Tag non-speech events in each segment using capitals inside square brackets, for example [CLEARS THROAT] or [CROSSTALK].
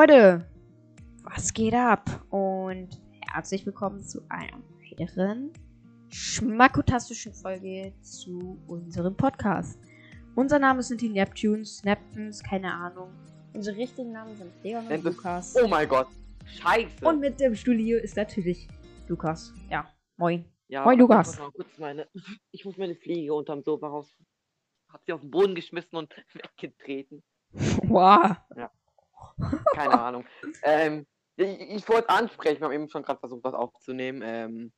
Leute, was geht ab? Und herzlich willkommen zu einer weiteren schmackotastischen Folge zu unserem Podcast. Unser Name sind die Neptunes, Neptunes, keine Ahnung. Unsere richtigen Namen sind Leon und Lukas. Oh mein Gott. Scheiße. Und mit dem Studio ist natürlich Lukas. Ja, moin. ja, Moin, Lukas. Ich muss, meine, ich muss meine Fliege unterm Sofa raus. Hat sie auf den Boden geschmissen und [LAUGHS] weggetreten. Wow. [LAUGHS] Keine Ahnung. Ähm, ich, ich wollte ansprechen, wir haben eben schon gerade versucht, was aufzunehmen. Ähm,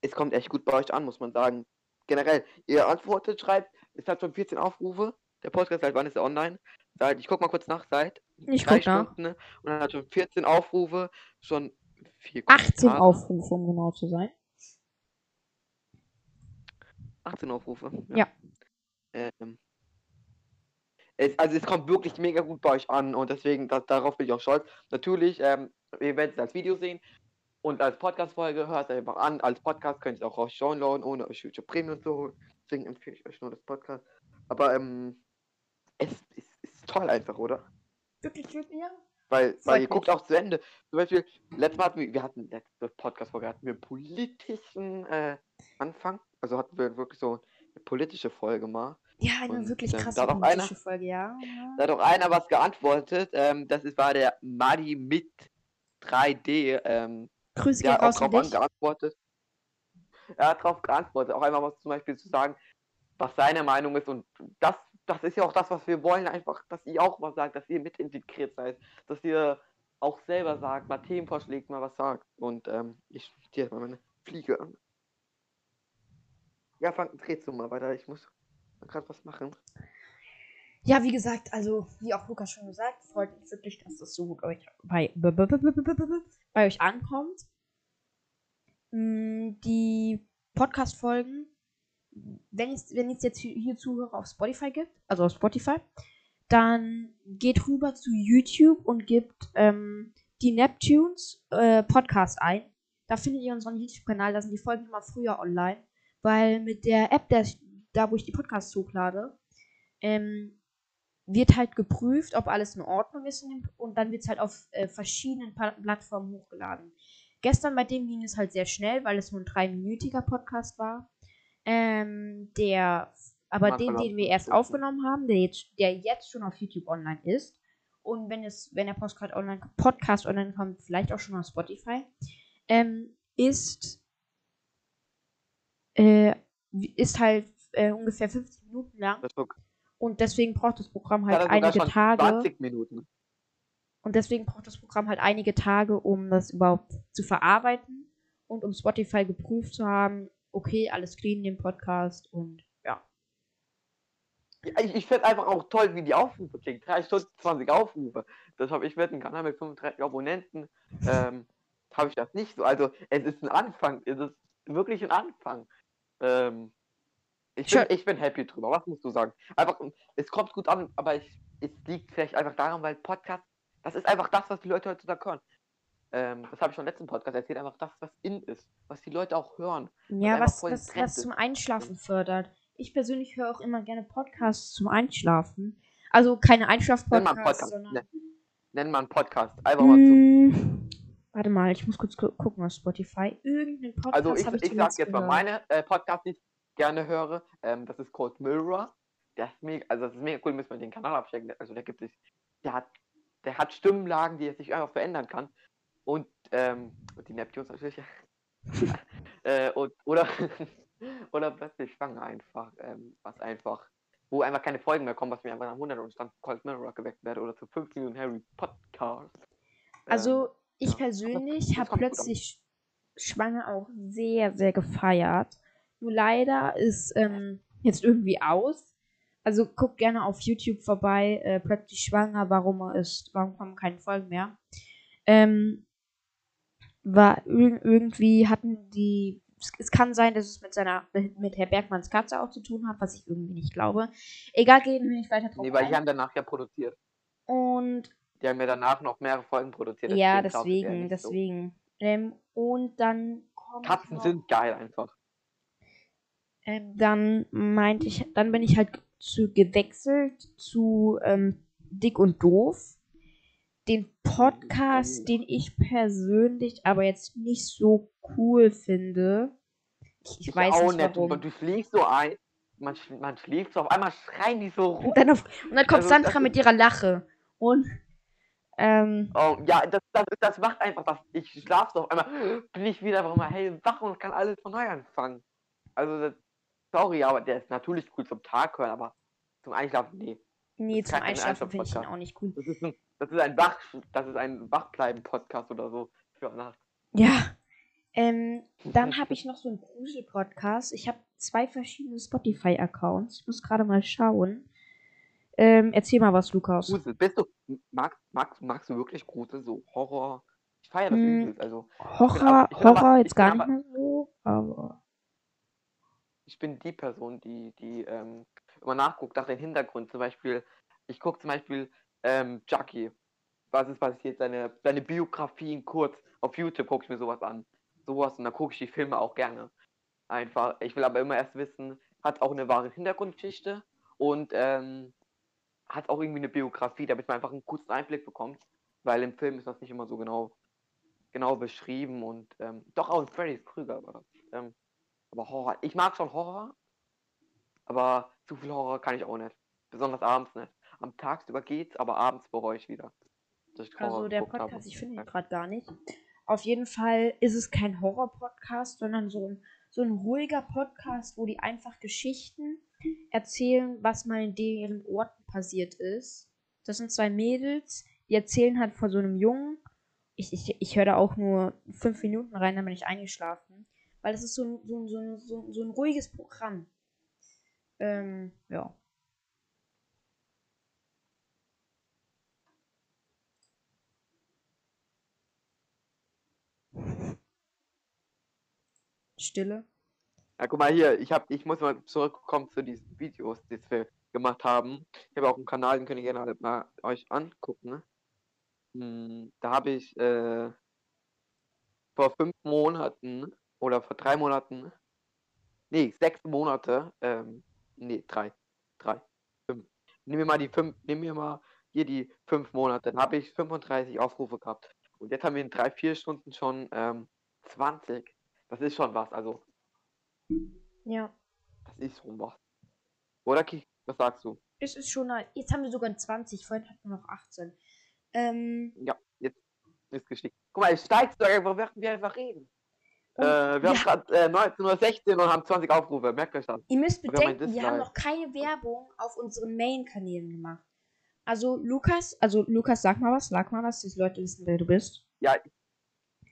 es kommt echt gut bei euch an, muss man sagen. Generell, ihr antwortet, schreibt, es hat schon 14 Aufrufe. Der Podcast, seit wann ist er online? Seit, ich guck mal kurz nach, seit Ich drei guck nach. Stunden. Ne? Und dann hat schon 14 Aufrufe, schon vier 18 Kommentare. Aufrufe, um genau zu sein. 18 Aufrufe. Ja. Ähm, es, also es kommt wirklich mega gut bei euch an und deswegen, da, darauf bin ich auch stolz. Natürlich, ähm, ihr werdet es als Video sehen und als Podcast-Folge hört es einfach an. Als Podcast könnt ihr es auch raus downloaden, ohne euch YouTube Premium zu holen. Deswegen empfehle ich euch nur das Podcast. Aber ähm, es, es ist toll einfach, oder? Wirklich, ja. Weil, weil ihr guckt auch zu Ende. Zum Beispiel, letztes Mal hatten wir, wir hatten letzte Podcast-Folge hatten wir einen politischen äh, Anfang. Also hatten wir wirklich so eine politische Folge mal. Ja, eine Und, wirklich krasse da hat auch politische Folge, ja. Da hat auch einer was geantwortet. Ähm, das ist, war der Madi mit 3D. Ähm, Grüße der hat auch drauf geantwortet. Er hat darauf geantwortet. Auch einmal was zum Beispiel zu sagen, was seine Meinung ist. Und das, das ist ja auch das, was wir wollen. Einfach, dass ihr auch was sagt, dass ihr mit integriert seid. Dass ihr auch selber sagt, mal Themen vorschlägt, mal was sagt. Und ähm, ich ziehe jetzt mal meine Fliege an. Ja, fang, drehst du mal weiter. Ich muss gerade was machen. Ja, wie gesagt, also wie auch Lukas schon gesagt, freut mich wirklich, dass das so gut euch bei, bei euch ankommt. Mm, Die Podcast-Folgen, wenn es wenn es jetzt hier, Zuhörer auf Spotify gibt, also auf Spotify, dann geht rüber zu YouTube und gebt ähm, die Neptunes äh, Podcast ein. Da findet ihr unseren YouTube-Kanal, da sind die Folgen immer früher online, weil mit der App, der, da wo ich die Podcasts hochlade, ähm, wird halt geprüft, ob alles in Ordnung ist und dann wird es halt auf äh, verschiedenen pa Plattformen hochgeladen. Gestern bei dem ging es halt sehr schnell, weil es nur ein dreiminütiger Podcast war. Ähm, der, aber den, den wir erst kurz aufgenommen haben, der jetzt, der jetzt schon auf YouTube online ist. Und wenn es, wenn der Podcast online, Podcast online kommt, vielleicht auch schon auf Spotify, ähm, ist, äh, ist halt äh, ungefähr 50 Minuten lang. Und deswegen braucht das Programm halt sogar einige Tage. 20 Minuten. Und deswegen braucht das Programm halt einige Tage, um das überhaupt zu verarbeiten und um Spotify geprüft zu haben, okay, alles clean in dem Podcast und ja. Ja, Ich, ich finde einfach auch toll, wie die Aufrufe klingt. 3 Stunden 20 Aufrufe. Das habe ich mit einem Kanal mit 35 Abonnenten. Ähm, habe ich das nicht so. Also es ist ein Anfang. Es ist wirklich ein Anfang. Ähm, ich, bin, ich bin happy drüber. Was musst du sagen? Einfach, es kommt gut an, aber ich, es liegt vielleicht einfach daran, weil Podcast, das ist einfach das, was die Leute heutzutage hören. Ähm, das habe ich schon im letzten Podcast erzählt. Einfach das, was in ist. Was die Leute auch hören. Ja, was, was, was zum Einschlafen fördert. Ich persönlich höre auch immer gerne Podcasts zum Einschlafen. Also keine mal Einschlafpodcasts, Podcast. sondern. Nenn, nenn mal einen Podcast. Einfach mal zu. Mm, warte mal, ich muss kurz gu gucken auf Spotify. Irgendeinen Podcast Also ich, ich ich sag jetzt mal gehört. meine äh, Podcast, gerne höre. Ähm, das ist Cold Mirror. Der ist mega, also das ist mega cool, müssen wir den Kanal abchecken. Also der gibt es, der hat, der hat Stimmlagen, die er sich einfach verändern kann. Und ähm, die Neptunes natürlich. [LAUGHS] äh, und, oder [LAUGHS] oder plötzlich schwanger einfach, ähm, was einfach, wo einfach keine Folgen mehr kommen, was mir einfach nach 100 und stand Cold Mirror geweckt werde oder zu 5 Minuten Harry Podcast. Also, ich ja. persönlich habe plötzlich Schwanger auch sehr, sehr gefeiert. Nur leider ist ähm, jetzt irgendwie aus. Also guckt gerne auf YouTube vorbei, äh, plötzlich schwanger, warum er ist, warum kommen keine Folgen mehr. Ähm, war ir irgendwie hatten die, es, kann sein, dass es mit seiner, mit, Herr Bergmanns Katze auch zu tun hat, was ich irgendwie nicht glaube. Egal, gehen wir nicht weiter drauf Nee, weil die ein. haben danach ja produziert. Und Die haben ja danach noch mehrere Folgen produziert. ja, deswegen deswegen, so. Ähm, und dann kommt Katzen noch- sind geil einfach. Ähm, dann meinte ich, dann bin ich halt zu gewechselt zu ähm, Dick und Doof. den Podcast, den ich persönlich aber jetzt nicht so cool finde. Ich, ich weiß auch nicht warum. Und du schläfst so ein, man, man schläft so, auf einmal schreien die so rum. Und dann, auf, und dann kommt Also, Sandra mit ihrer Lache. Und ähm, Oh, ja, das, das, das macht einfach das. Ich schlafe so auf einmal, bin ich wieder auf einmal hellwach und kann alles von neu anfangen. Also, das, sorry, aber der ist natürlich cool zum Tag hören, aber zum Einschlafen, nee. nee, zum Einschlafen finde ich ihn auch nicht cool. Das ist ein, das ist ein Wach, das ist ein Wachbleiben-Podcast oder so für Nacht. Ja. Ähm, dann habe ich noch so einen Grusel-Podcast. Ich habe zwei verschiedene Spotify-Accounts. Ich muss gerade mal schauen. Ähm, erzähl mal was, Lukas. Grusel, bist du, magst, magst, magst du wirklich Grusel, so Horror? Ich feiere das Hm. übelst, also. Horror, aber- aber- Horror ich jetzt gar nicht aber- mehr so, aber. Ich bin die Person, die, die ähm, immer nachguckt nach den Hintergrund. Zum Beispiel, ich gucke zum Beispiel ähm, Jackie. Was ist passiert? Seine, seine Biografien kurz. Auf YouTube gucke ich mir sowas an. Sowas und dann gucke ich die Filme auch gerne. Einfach. Ich will aber immer erst wissen, hat auch eine wahre Hintergrundgeschichte und ähm, hat auch irgendwie eine Biografie, damit man einfach einen kurzen Einblick bekommt. Weil im Film ist das nicht immer so genau, genau beschrieben und ähm, doch auch in Freddy's Krüger war das. Ähm, aber Horror, ich mag schon Horror, aber zu viel Horror kann ich auch nicht. Besonders abends nicht. Am Tagsüber geht's, aber abends bereue ich wieder. Also der geguckt habe. Podcast, ich finde ihn gerade gar nicht. Auf jeden Fall ist es kein Horror-Podcast, sondern so ein, so ein ruhiger Podcast, wo die einfach Geschichten erzählen, was mal in deren Orten passiert ist. Das sind zwei Mädels, die erzählen halt von so einem Jungen. Ich, ich, ich höre da auch nur fünf Minuten rein, dann bin ich eingeschlafen. Weil es ist so ein, so, ein, so, ein, so, ein, so ein ruhiges Programm. Ähm, ja. Stille. Ja, guck mal hier, ich hab, ich muss mal zurückkommen zu diesen Videos, die wir gemacht haben. Ich habe auch einen Kanal, den könnt ihr gerne alle mal euch angucken. Hm, da habe ich äh, vor fünf Monaten oder vor drei Monaten, nee, sechs Monate, ähm, nee, drei, drei, fünf. Nehmen wir mal die fünf, nehmen wir mal hier die fünf Monate, dann habe ich 35 Aufrufe gehabt. Und jetzt haben wir in drei, vier Stunden schon ähm, 20. Das ist schon was, also Ja. das ist schon was. Oder Ki? Was sagst du? Es ist schon. Jetzt haben wir sogar 20, vorhin hatten wir noch 18. Ähm, Ja, jetzt ist geschickt. Guck mal, es steigt so einfach, während wir einfach reden. Äh, wir haben ja, gerade äh, 1916 und haben 20 Aufrufe. Merkt euch das. ihr müsst wir haben bedenken, wir haben noch keine Werbung auf unseren Main-Kanälen gemacht. Also, Lukas, also, Lukas, sag mal was, sag mal was, dass die Leute wissen, wer du bist. Ja,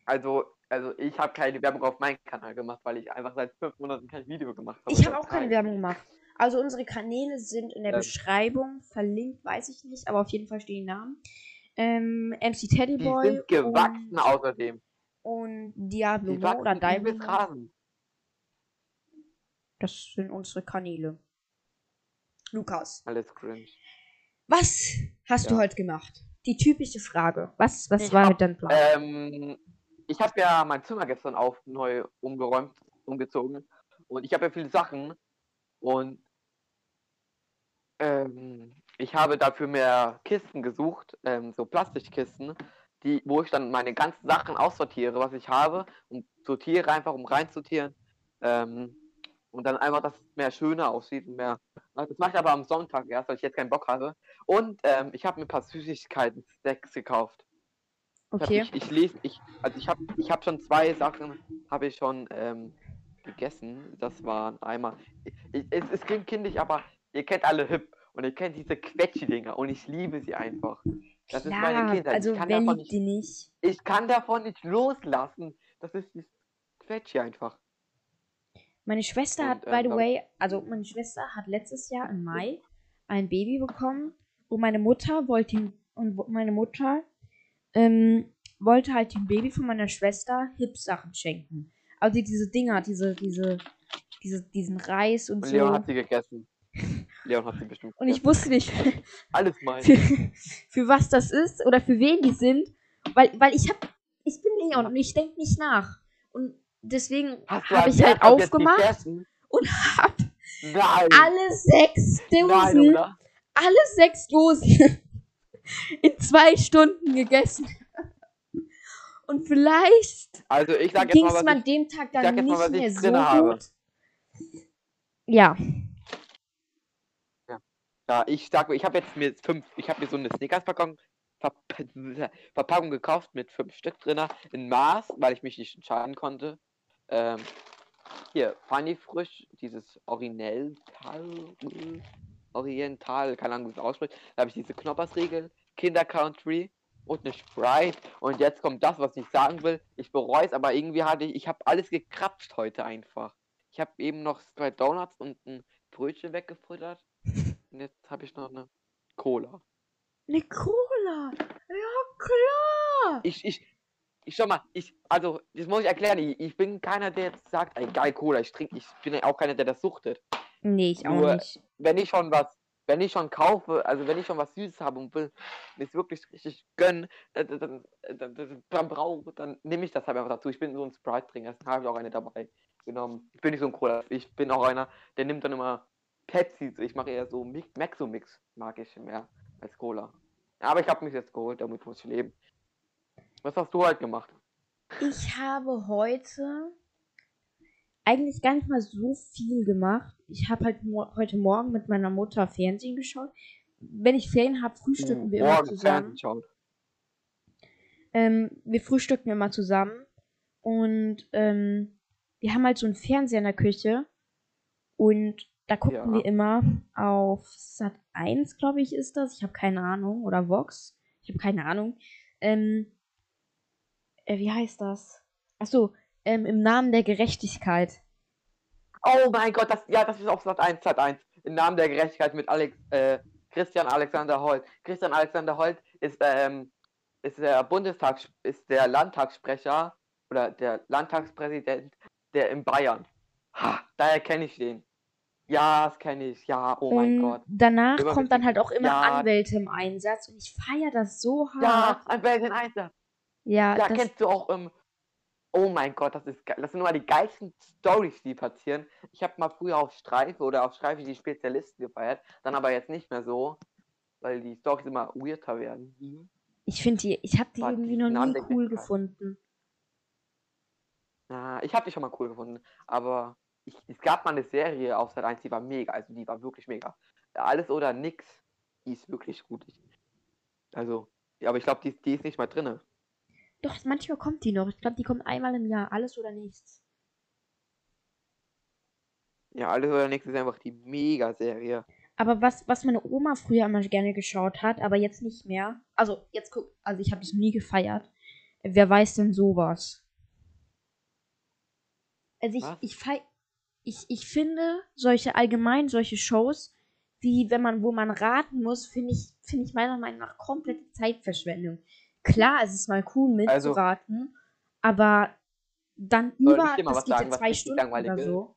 also, also ich habe keine Werbung auf meinen Kanal gemacht, weil ich einfach seit fünf Monaten kein Video gemacht habe. Ich habe auch keine Zeit. Werbung gemacht. Also, unsere Kanäle sind in der Ähm. Beschreibung verlinkt, weiß ich nicht, aber auf jeden Fall stehen die Namen. Ähm, MC Die Teddyboy sind gewachsen außerdem. Und Diablo Die oder Mo. rasend. Das sind unsere Kanäle. Lukas. Alles cringe. Was hast du Ja. heute gemacht? Die typische Frage. Was, was Ich war hab, mit deinem Plan? Ähm, ich habe ja mein Zimmer gestern auf neu umgeräumt, umgezogen. Und ich habe ja viele Sachen. Und ähm, ich habe dafür mehr Kisten gesucht, ähm, so Plastikkisten, die, wo ich dann meine ganzen Sachen aussortiere, was ich habe, und sortiere einfach, um reinzutieren. Ähm, und dann einfach, dass es mehr schöner aussieht und mehr. Das mache ich aber am Sonntag erst, weil ich jetzt keinen Bock habe. Und ähm, ich habe mir ein paar Süßigkeiten-Stacks gekauft. Ich, Okay. ich, ich lese, ich, also ich habe ich hab schon zwei Sachen, habe ich schon ähm, gegessen. Das waren einmal, ich, es, es klingt kindisch, aber ihr kennt alle Hip und ihr kennt diese Quetschi-Dinger und ich liebe sie einfach. Das ist meine Klar, Kindheit. also ich, kann davon nicht, die nicht? ich kann davon nicht loslassen. Das ist dieses Quetschi einfach. Meine Schwester hat, Und, by ähm, the way, also meine Schwester hat letztes Jahr im Mai ein Baby bekommen und meine Mutter wollte ihm, und meine Mutter ähm, wollte halt dem Baby von meiner Schwester Hip-Sachen schenken. Also diese Dinger, diese, diese, diese, diesen Reis und Und so. Leon hat sie gegessen. Leon hat sie bestimmt Und ich wusste nicht, [LAUGHS] Alles mein. für, für was das ist oder für wen die sind, weil, weil ich hab, ich bin Leon und ich denke nicht nach. Und deswegen habe ich halt aufgemacht und hab Nein. alle sechs Nein, Dosen, oder? alle sechs Dosen [LAUGHS] in zwei Stunden gegessen. Und vielleicht Also ging mal, es mir an dem Tag dann mal, nicht ich mehr so habe. gut. Ja. Ja, ich sag, ich habe jetzt mir fünf, ich habe mir so eine Snickers-Packung Verp Verpackung gekauft mit fünf Stück drin in Maß, weil ich mich nicht entscheiden konnte. Ähm, hier, Funny Frisch, dieses Oriental, Oriental, keine Ahnung, wie es ausspricht. Da habe ich diese Knoppersriegel, Kinder Country und eine Sprite. Und jetzt kommt das, was ich sagen will. Ich bereue es, aber irgendwie hatte ich, ich habe alles gekrapscht heute einfach. Ich habe eben noch zwei Donuts und ein Brötchen weggefuttert. Und jetzt habe ich noch eine Cola. Eine Cola. Ja, klar. Ich, ich, ich schau mal, ich, also, das muss ich erklären. Ich, ich bin keiner, der jetzt sagt, ey, geil, Cola, ich trinke. Ich bin auch keiner, der das suchtet. Nee, ich auch Nur- nicht. wenn ich schon was, wenn ich schon kaufe, also wenn ich schon was Süßes habe und will mir es wirklich richtig gönnen, dann, dann, dann, dann, dann brauche, dann nehme ich das halt einfach dazu. Ich bin so ein Sprite-Trinker, deswegen habe ich auch eine dabei genommen. Ich bin nicht so ein Cola, ich bin auch einer, der nimmt dann immer Pepsi. Ich mache eher so Mix, Maxo-Mix, mag ich mehr als Cola. Aber ich habe mich jetzt geholt, damit muss ich leben. Was hast du halt gemacht? Ich habe heute eigentlich gar nicht mal so viel gemacht. Ich habe halt mo heute Morgen mit meiner Mutter Fernsehen geschaut. Wenn ich Ferien habe, frühstücken wir immer zusammen. Ähm, wir frühstücken immer zusammen. Und ähm, wir haben halt so einen Fernseher in der Küche. Und da gucken Ja. wir immer auf Sat 1, glaube ich, ist das. Ich habe keine Ahnung. Oder Vox. Ich habe keine Ahnung. Ähm, äh, wie heißt das? Achso, ähm, im Namen der Gerechtigkeit. Oh mein Gott, das, ja, das ist auf Sat 1, Sat 1. Im Namen der Gerechtigkeit mit Alex, äh, Christian Alexander Holt. Christian Alexander Holt ist, ähm, ist der Bundestags, ist der Landtagssprecher oder der Landtagspräsident, der in Bayern. Ha, daher kenne ich den. Ja, das kenne ich. Ja, oh mein und Gott. danach Immer kommt dann halt auch immer Ja. Anwälte im Einsatz. Und ich feiere das so Ja, hart. ein Belgien Einsatz. Ja, Ja, das, kennst du auch, ähm, oh mein Gott, das ist geil. Das sind immer die geilsten Stories, die passieren. Ich habe mal früher auf Streife oder auf Streife die Spezialisten gefeiert, dann aber jetzt nicht mehr so, weil die Stories immer weirder werden. ich finde die, ich habe die Warte, irgendwie noch Namen nie cool gefunden. Ja, ich habe die schon mal cool gefunden, aber ich, es gab mal eine Serie auf Sat 1, die war mega, also die war wirklich mega. Alles oder nix, die ist wirklich gut. Also, aber ich glaube, die, die ist nicht mal drinne. Doch, manchmal kommt die noch. Ich glaube, die kommt einmal im Jahr. Alles oder nichts. Ja, alles oder nix ist einfach die Mega-Serie. Aber was, was meine Oma früher immer gerne geschaut hat, aber jetzt nicht mehr. Also, jetzt guck, also ich habe das nie gefeiert. Wer weiß denn sowas? Also ich, Was? ich fei ich, ich finde solche allgemein solche Shows, wie wenn man, wo man raten muss, finde ich, finde ich meiner Meinung nach komplette Zeitverschwendung. Klar, es ist mal cool Also- mitzuraten, aber dann über, das geht ja sagen, was zwei Stunden langweilig oder so.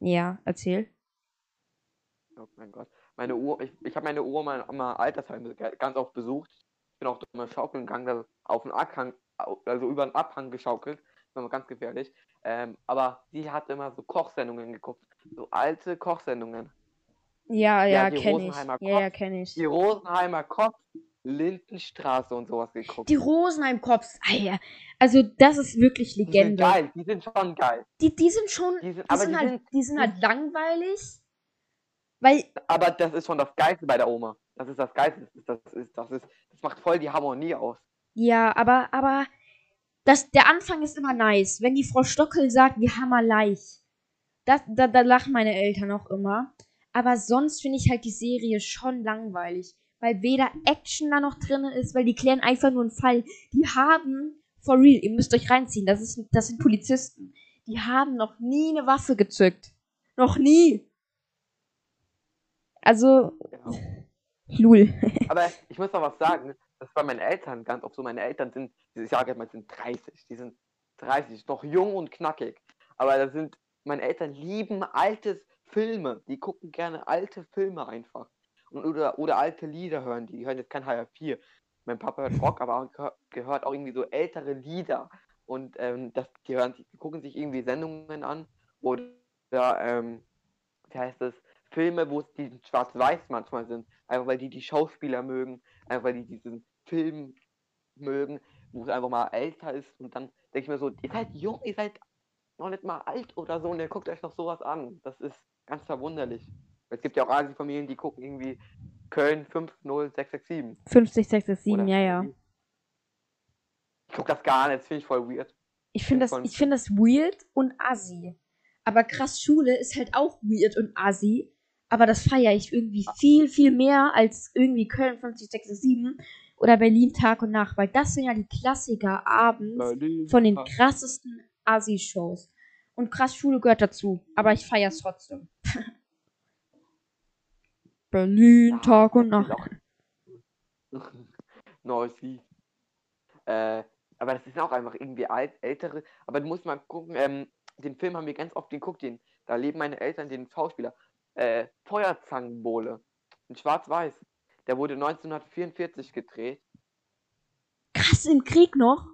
Ja, erzähl. Oh mein Gott. Meine Uhr, ich, ich habe meine Oma mal, mal Altersheim ganz oft besucht. Ich bin auch immer schaukeln gegangen, da auf den Abhang, also über den Abhang geschaukelt. Immer ganz gefährlich. Ähm, aber sie hat immer so Kochsendungen geguckt. So alte Kochsendungen. Ja, Ja, ja, die kenne ich. Ja, ja, Kopf. kenne ich. Die Rosenheimer Koch, Lindenstraße und sowas geguckt. Die Rosenheim-Cops. Ah, ja. Also, das ist wirklich Die sind Legende. geil, die sind schon geil. Die, die sind schon. Die sind, Die aber, sind, die halt, sind, die sind halt langweilig. Weil, aber das ist schon das Geilste bei der Oma. Das ist das Geilste. Das ist, das ist, das ist, das macht voll die Harmonie aus. ja, aber, aber. Das, der Anfang ist immer nice. Wenn die Frau Stockel sagt, wir haben leicht. Das, da, da lachen meine Eltern auch immer. Aber sonst finde ich halt die Serie schon langweilig. Weil weder Action da noch drin ist, weil die klären einfach nur einen Fall. Die haben, for real, ihr müsst euch reinziehen, das, ist, das sind Polizisten. Die haben noch nie eine Waffe gezückt. Noch nie. Also. Lul. Aber ich muss noch was sagen, das bei meinen Eltern ganz oft so. Meine Eltern sind, ich sage jetzt mal, sind 30. Die sind 30, noch jung und knackig. Aber da sind, meine Eltern lieben alte Filme. Die gucken gerne alte Filme einfach. Und, oder, oder alte Lieder hören die. Die hören jetzt kein HR4. Mein Papa hört Rock, aber auch, gehör- gehört auch irgendwie so ältere Lieder. Und ähm, das, die, hören, die gucken sich irgendwie Sendungen an. Oder, ähm, wie heißt es? Filme, wo es diesen Schwarz-Weiß manchmal sind. Einfach weil die die Schauspieler mögen, einfach weil die diesen Film mögen, wo es einfach mal älter ist. Und dann denke ich mir so, ihr seid jung, ihr seid noch nicht mal alt oder so und ihr guckt euch noch sowas an. Das ist ganz verwunderlich. Es gibt ja auch Asi-Familien, die gucken irgendwie Köln 50667. 50667, ja, ja. Ich guck das gar nicht, das finde ich voll weird. Ich finde das, ich find das weird und assi. Aber krass Schule ist halt auch weird und assi. Aber das feiere ich irgendwie viel, viel mehr als irgendwie Köln 50667 oder Berlin Tag und Nacht. Weil das sind ja die Klassiker abends Berlin, von den krassesten Assi-Shows. Und krass Schule gehört dazu. Aber ich feiere es trotzdem. [LAUGHS] Berlin Tag und Nacht. [LAUGHS] Neues Lied. Äh, aber das ist auch einfach irgendwie alt, ältere. Aber du musst mal gucken, ähm, den Film haben wir ganz oft geguckt, den, da leben meine Eltern, den Schauspieler. Äh, Feuerzangenbowle. In Schwarz-Weiß. Der wurde 1944 gedreht. Krass im Krieg noch.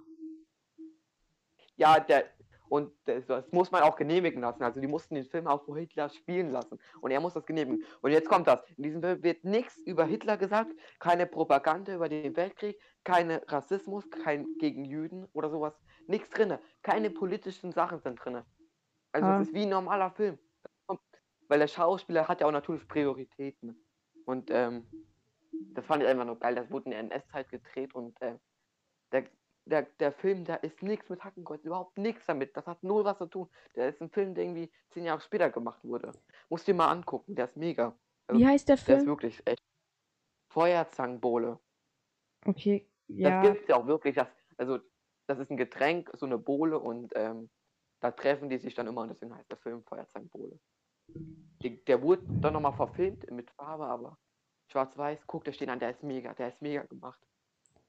Ja, der. Und das, das muss man auch genehmigen lassen. Also die mussten den Film auch vor Hitler spielen lassen. Und er muss das genehmigen. Und jetzt kommt das. In diesem Film wird nichts über Hitler gesagt, keine Propaganda über den Weltkrieg, keine Rassismus, kein gegen Juden oder sowas. Nichts drinne. Keine politischen Sachen sind drinne. Also Ah. es ist wie ein normaler Film. Weil der Schauspieler hat ja auch natürlich Prioritäten. Und ähm, das fand ich einfach nur geil. Das wurde in der NS-Zeit gedreht und äh, der, der, der Film, da ist nichts mit Hackenkreuz, überhaupt nichts damit. Das hat null was zu tun. Der ist ein Film, der irgendwie zehn Jahre später gemacht wurde. Musst dir mal angucken, der ist mega. Also, Wie heißt der Der ist Film? wirklich echt. Feuerzangenbowle. Okay, Das ja. gibt's ja auch wirklich. Das, also, das ist ein Getränk, so eine Bohle und ähm, da treffen die sich dann immer und deswegen heißt der Film Feuerzangenbowle. Die- Der wurde dann nochmal verfilmt mit Farbe, aber schwarz-weiß, guck, der steht an, der ist mega, der ist mega gemacht.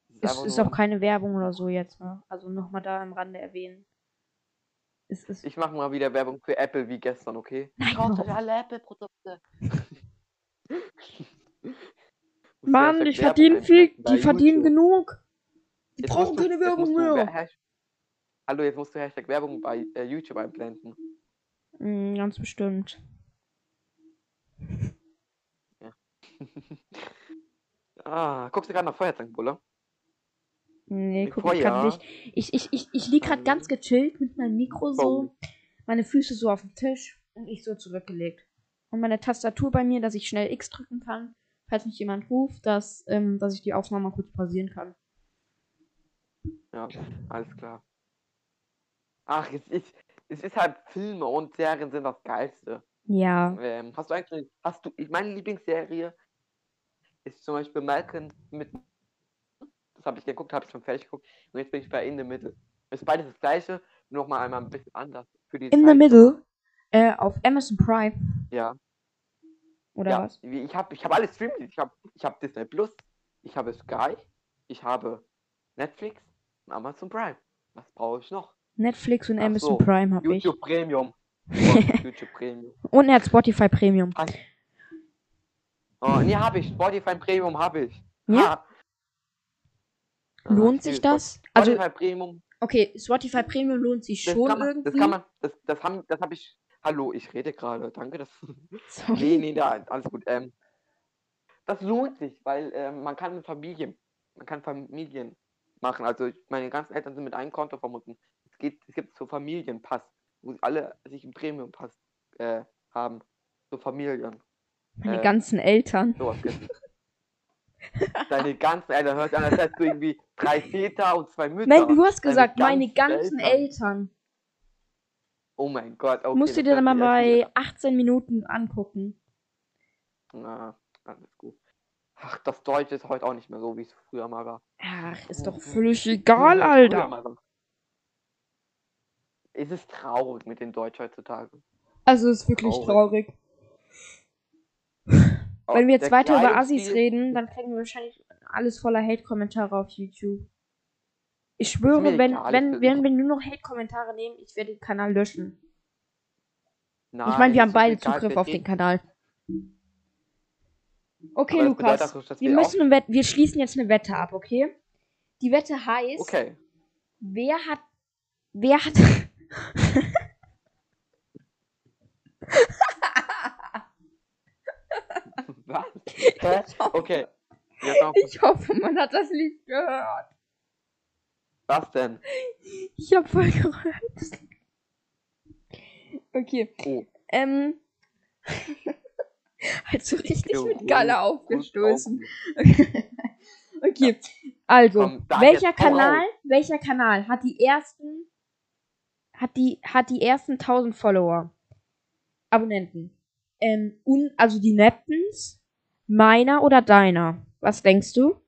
Das Es ist nur- auch keine Werbung oder so jetzt, ne? Also nochmal da am Rande erwähnen. Es ist. Ich mache mal wieder Werbung für Apple wie gestern, okay? [LAUGHS] Nein, Kauft euch alle Apple-Produkte. [LAUGHS] Mann, verdienen Werbung viel, die verdienen YouTube. genug. Die Jetzt brauchen du- keine Werbung mehr. Hallo, jetzt musst du Hashtag Werbung bei äh, YouTube einblenden. Mm, ganz bestimmt. [LAUGHS] ah, guckst du gerade nach Feuerzangenbulle? Nee, Mit guck ich Feuer. nicht. Ich, ich, ich, ich lieg grad ganz gechillt mit meinem Mikro so, meine Füße so auf dem Tisch und ich so zurückgelegt. Und meine Tastatur bei mir, dass ich schnell X drücken kann, falls mich jemand ruft, dass, ähm, dass ich die Aufnahme mal kurz pausieren kann. Ja, alles klar. Ach, es ist, es ist halt Filme und Serien sind das Geilste. Ja. Ähm, hast du eigentlich, hast du, ich, meine Lieblingsserie ist zum Beispiel Malcolm mit, das habe ich geguckt, habe ich schon fertig geguckt und jetzt bin ich bei In the Middle. Ist beides das gleiche, nur noch mal einmal ein bisschen anders. Für die In the Zeit. Middle, äh, auf Amazon Prime, Ja, oder ja. was? Ich habe ich hab alle Streams, ich habe ich hab Disney Plus, ich habe Sky, ich habe Netflix und Amazon Prime. Was brauche ich noch? Netflix und Ach Amazon so, Prime habe ich. YouTube Premium. [LAUGHS] YouTube Premium. Und er hat Spotify Premium. Oh, nee, habe ich. Spotify Premium habe ich. Ja? Ha. Lohnt Ah, sich das? Also, Spotify Premium, okay, Spotify Premium lohnt sich das schon man, irgendwie. das kann man, das, das haben, das habe ich. Hallo, ich rede gerade. Danke, das. Sorry. nee, nee, da, alles gut. Ähm, das lohnt sich, weil ähm, man kann Familien, man kann Familien machen. Also ich- meine ganzen Eltern sind mit einem Konto verbunden. Es geht, es gibt so Familienpass, wo sie alle sich einen Premium-Pass äh, haben. So Familien. Meine äh, ganzen Eltern. Sowas gibt's. Deine ganzen Eltern hört an, als hättest du irgendwie drei Väter und zwei Mütter. Nein, du hast gesagt, meine ganzen ganzen Eltern. Oh mein Gott, okay. Musst du dir dann mal bei wieder 18 Minuten angucken. an. Na, alles gut. Ach, das Deutsch ist heute auch nicht mehr so, wie es früher mal war. Ach, ist doch völlig egal, Alter. Es ist traurig mit dem Deutsch heutzutage. Also ist wirklich Traurig. traurig. Wenn wir jetzt weiter über Assis reden, dann kriegen wir wahrscheinlich alles voller Hate-Kommentare auf YouTube. Ich schwöre, wenn, egal, wenn, wenn wir nur noch Hate-Kommentare nehmen, ich werde den Kanal löschen. Nein, ich meine, wir haben beide egal, Zugriff auf den Kanal. Okay, Aber bedeutet Lukas. dass Wir müssen Wette, wir schließen jetzt eine Wette ab, okay? Die Wette heißt, Okay. wer hat, wer hat, [LAUGHS] [LAUGHS] Was? Hä? Okay. Jetzt noch, ich hoffe, man hat das Lied gehört. was denn? Ich hab voll gerührt. Okay. Oh. Ähm. [LAUGHS] halt so richtig mit Galle aufgestoßen. auf- [LAUGHS] okay. Also, Komm, welcher Kanal, raus. welcher Kanal hat die ersten, hat die, hat die ersten 1000 Follower? Abonnenten. Ähm, un, also die Neptons, meiner oder deiner? Was denkst du?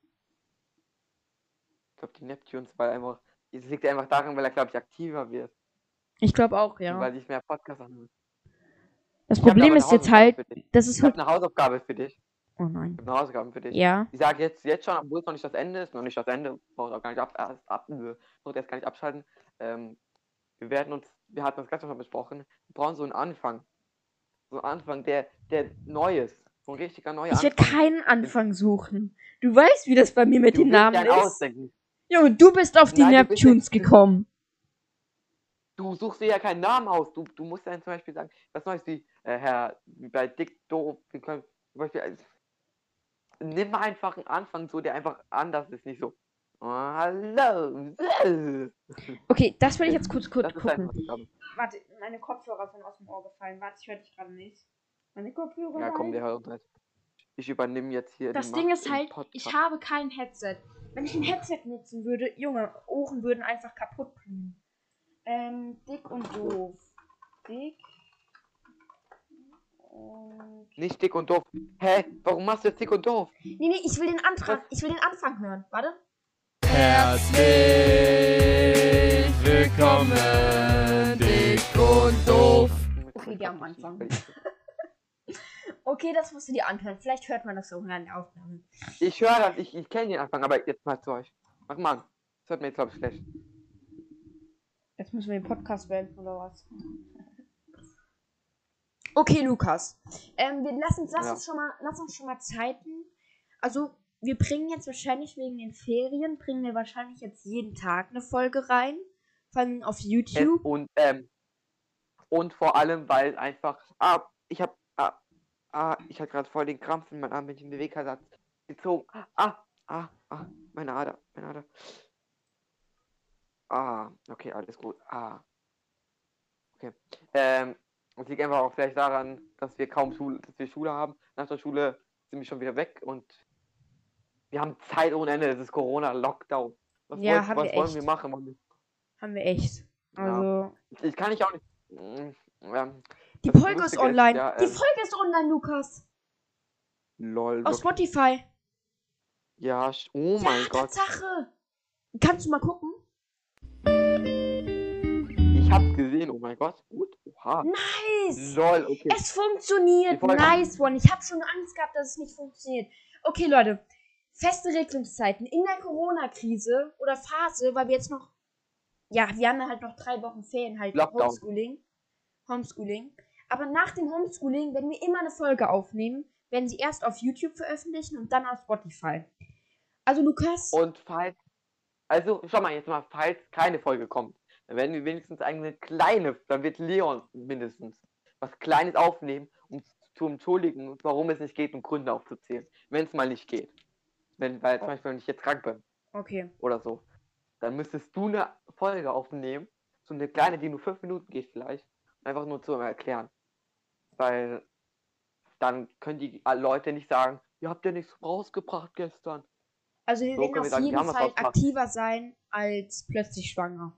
Ich glaube, die Neptunes, weil einfach. Es liegt einfach daran, weil er, glaube ich, aktiver wird. Ich glaube auch, Und ja. Weil sich mehr Podcasts anhört. Das Ich Problem ist jetzt halt, das ist Ich halt, eine Hausaufgabe für dich. oh nein. Ich habe eine Hausaufgabe für dich. Ja. Ich sage jetzt, jetzt schon, obwohl es noch nicht das Ende ist, noch nicht das Ende, braucht auch gar nicht ab, ab, braucht erst gar nicht abschalten. Ähm, wir werden uns, wir hatten das gestern schon besprochen, wir brauchen so einen Anfang. So einen Anfang, der, der neu ist. So ein richtiger neuer Ich werde keinen Anfang suchen. Du weißt, wie das bei mir mit Du den Namen ist. ausdenken. Junge, du bist auf die Nein, du Neptunes jetzt- gekommen. Du suchst dir ja keinen Namen aus. Du, du musst dann zum Beispiel sagen, was Neues wie äh, Herr, wie bei Dick Doof, wir können zum Beispiel, äh, nimm einfach einen Anfang so, der einfach anders ist, nicht so. Oh, hallo. [LAUGHS] Okay, das will ich jetzt kurz, kurz Das gucken. Warte, meine Kopfhörer sind aus dem Ohr gefallen. Warte, ich höre dich gerade nicht. Meine Kopfhörer. Ja, komm, hört uns nicht. Ich übernehme jetzt hier Das Ding ist halt, Podcast. ich habe kein Headset. Wenn ich ein Headset nutzen würde, Junge, Ohren würden einfach kaputt gehen. Ähm, dick und doof. Dick. Und. Nicht dick und doof. Hä? Warum machst du jetzt dick und doof? Nee, nee, ich will den Anfang, ich will den Anfang hören. Warte. Herzlich willkommen, dick und doof. Okay, der am Anfang. Okay, das musst du dir anhören. Vielleicht hört man das so in der Aufnahme. Ich höre das, ich, ich kenne den Anfang, aber jetzt mal zu euch. Mach mal. Das hört mir jetzt, glaube ich, schlecht. Jetzt müssen wir den Podcast beenden, oder was? Okay, Lukas. Ähm, wir lassen, lass, Ja. uns schon mal, lass uns schon mal Zeiten. Also, wir bringen jetzt wahrscheinlich wegen den Ferien, bringen wir wahrscheinlich jetzt jeden Tag eine Folge rein. Vor allem auf Es, YouTube. und, ähm, und vor allem, weil einfach. Ah, ich hab. Ah, ah ich hatte gerade voll den Krampf in meinem Arm, wenn ich den Bewegungsatz gezogen. Ah, ah, ah, meine Ader, meine Ader. Ah, okay, alles gut. Ah. Okay. Ähm, es liegt einfach auch vielleicht daran, dass wir kaum Schule, dass wir Schule haben. Nach der Schule sind wir schon wieder weg und wir haben Zeit ohne Ende. Das ist Corona-Lockdown. Was, Ja, wollt, haben was wir wollen echt. wir machen? Mann? Haben wir echt. Also, Ich kann ich auch nicht. Ähm, die Folge ist online. ja, die ähm, Folge ist online, Lukas. lol. Auf wirklich. Spotify. Ja, oh mein ja, Gott. Tatsache. Kannst du mal gucken? Ich hab's gesehen, oh mein Gott. Gut. Oha. Nice. Lol, okay. Es funktioniert. Nice one. Ich habe schon Angst gehabt, dass es nicht funktioniert. Okay, Leute. Feste Regelungszeiten in der Corona-Krise oder Phase, weil wir jetzt noch, ja, wir haben halt noch drei Wochen Ferien, halt Lockdown. Homeschooling. Homeschooling. Aber nach dem Homeschooling werden wir immer eine Folge aufnehmen, werden sie erst auf YouTube veröffentlichen und dann auf Spotify. Also Lukas, Und falls. Also, schau mal, jetzt mal, falls keine Folge kommt, dann werden wir wenigstens eine kleine, dann wird Leon mindestens was Kleines aufnehmen, um zu entschuldigen, warum es nicht geht und Gründe aufzuzählen. Wenn es mal nicht geht. Wenn, weil zum Beispiel, wenn ich jetzt krank bin okay. oder so, dann müsstest du eine Folge aufnehmen, so eine kleine, die nur fünf Minuten geht vielleicht, einfach nur zu erklären. Weil dann können die Leute nicht sagen, ihr habt ja nichts rausgebracht gestern. Also wir So werden auf jeden Fall aktiver sein als plötzlich schwanger.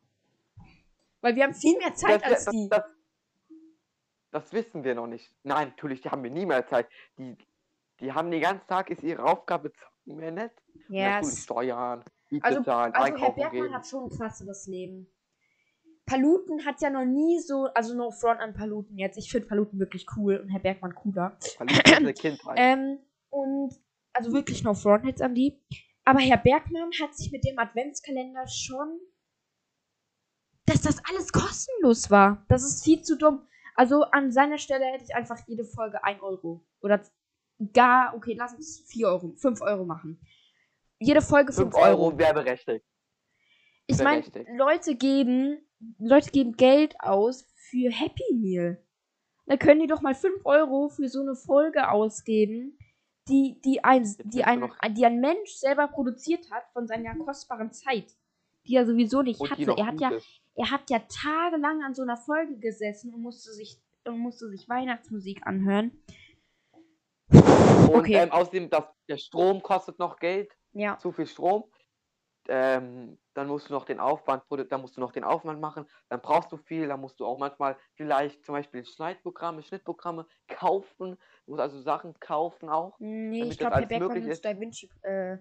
Weil wir haben viel mehr Zeit das, als das, die. Das, das wissen wir noch nicht. Nein, natürlich, die haben wir nie mehr Zeit. Die, die haben den ganzen Tag, ist ihre Aufgabe mehr nett. Ja, Natürlich es- Steuern, Miete also, zahlen, also Herr Bergmann gehen. hat schon ein krasseres Leben. Paluten hat ja noch nie so, also no front an Paluten jetzt. Ich finde Paluten wirklich cool und Herr Bergmann cooler. In ihre Kindheit. [CLEARS THROAT] Ähm, und also wirklich no front jetzt an die. Aber Herr Bergmann hat sich mit dem Adventskalender schon, dass das alles kostenlos war. Das ist viel zu dumm. Also an seiner Stelle hätte ich einfach jede Folge 1 Euro. Oder gar, okay, lass uns 4 Euro, 5 Euro machen. Jede Folge 5 5 Euro. Euro werberechtigt. Ich Sehr meine. Leute geben, Leute geben Geld aus für Happy Meal. Da können die doch mal 5 Euro für so eine Folge ausgeben, die, die, ein, die, ein, die ein Mensch selber produziert hat von seiner kostbaren Zeit, die er sowieso nicht Und hatte. Er hat, ja, ist. er hat ja tagelang an so einer Folge gesessen und musste sich, und musste sich Weihnachtsmusik anhören. Und Okay. ähm, außerdem, das, der Strom kostet noch Geld. Ja. zu viel Strom. Ähm, dann musst du noch den Aufwand, dann musst du noch den Aufwand machen, dann brauchst du viel, dann musst du auch manchmal vielleicht zum Beispiel Schneidprogramme, Schnittprogramme kaufen, du musst also Sachen kaufen auch. Nee, Damit ich glaube, möglich nutzt ist. DaVinci, äh,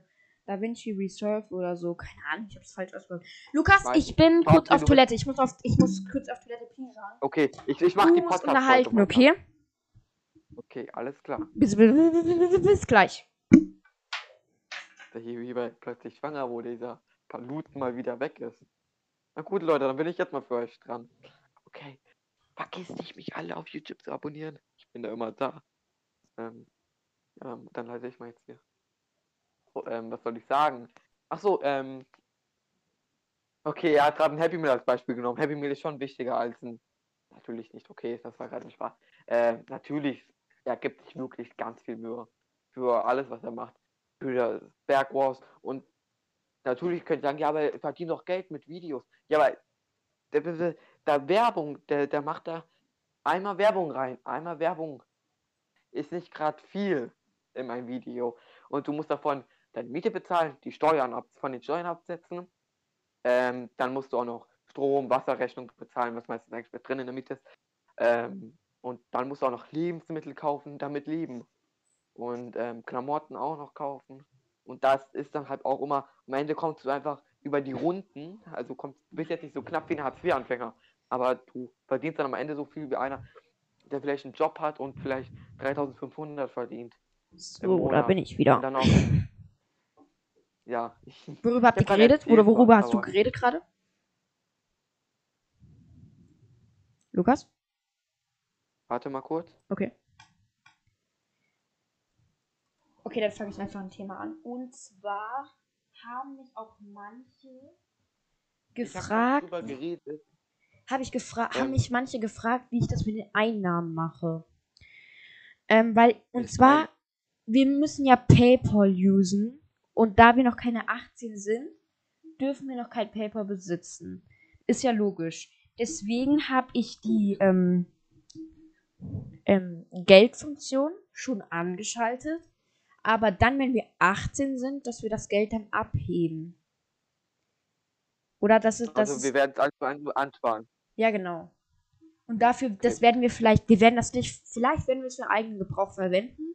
DaVinci Reserve oder so. Keine Ahnung, ich hab's falsch ausgedrückt. Lukas, Weiß ich bin kurz auf Toilette. Ich muss, auf, ich muss kurz auf Toilette sagen. Okay, ich, ich mach Du die podcast unterhalten, okay? Okay, alles klar. Bis, bis, gleich. Der bei plötzlich schwanger wurde, dieser Paluten mal wieder weg ist. Na gut, Leute, dann bin ich jetzt mal für euch dran. Okay. Vergesst nicht, mich alle auf YouTube zu abonnieren. Ich bin da immer da. Ähm, ja, dann leite ich mal jetzt hier. Oh, ähm, was soll ich sagen? Ach so, ähm. Okay, er hat gerade ein Happy Meal als Beispiel genommen. Happy Meal ist schon wichtiger als ein. Natürlich nicht, okay, das war gerade ein Spaß. Äh, natürlich, er gibt sich wirklich ganz viel Mühe für alles, was er macht. Für das Berg Wars und natürlich könnt ihr sagen, ja, aber er verdient doch Geld mit Videos. Ja, aber der, der, der Werbung, der, der macht da einmal Werbung rein. Einmal Werbung ist nicht gerade viel in ein Video. Und du musst davon deine Miete bezahlen, die Steuern ab, von den Steuern absetzen. Ähm, dann musst du auch noch Strom, Wasserrechnung bezahlen, was meistens eigentlich mit drin in der Miete ist. Ähm, und dann musst du auch noch Lebensmittel kaufen, damit leben. Und ähm, Klamotten auch noch kaufen. Und das ist dann halt auch immer, am Ende kommst du einfach über die Runden, also kommst, du bist jetzt nicht so knapp wie ein Hartz-IV-Anfänger, aber du verdienst dann am Ende so viel wie einer, der vielleicht einen Job hat und vielleicht 3500 verdient. So, da bin ich Und wieder. dann auch. [LAUGHS] Ja, ich, Worüber habt ihr geredet? Oder worüber hast du geredet gerade? Lukas? Warte mal kurz. Okay. Okay, dann fange ich einfach ein Thema an. Und zwar haben mich auch manche Ich hab gefragt, geredet. habe ich gefragt, haben Ähm. mich manche gefragt, wie ich das mit den Einnahmen mache. Ähm, weil, und Ich zwar, mein- wir müssen ja PayPal usen und da wir noch keine 18 sind, dürfen wir noch kein PayPal besitzen. Ist ja logisch. Deswegen habe ich die ähm, ähm, Geldfunktion schon angeschaltet, aber dann, wenn wir 18 sind, dass wir das Geld dann abheben. Oder das ist das. Also wir werden es an- ansparen. Ja, genau. Und dafür, das werden wir vielleicht, wir werden das nicht, vielleicht werden wir es für eigenen Gebrauch verwenden.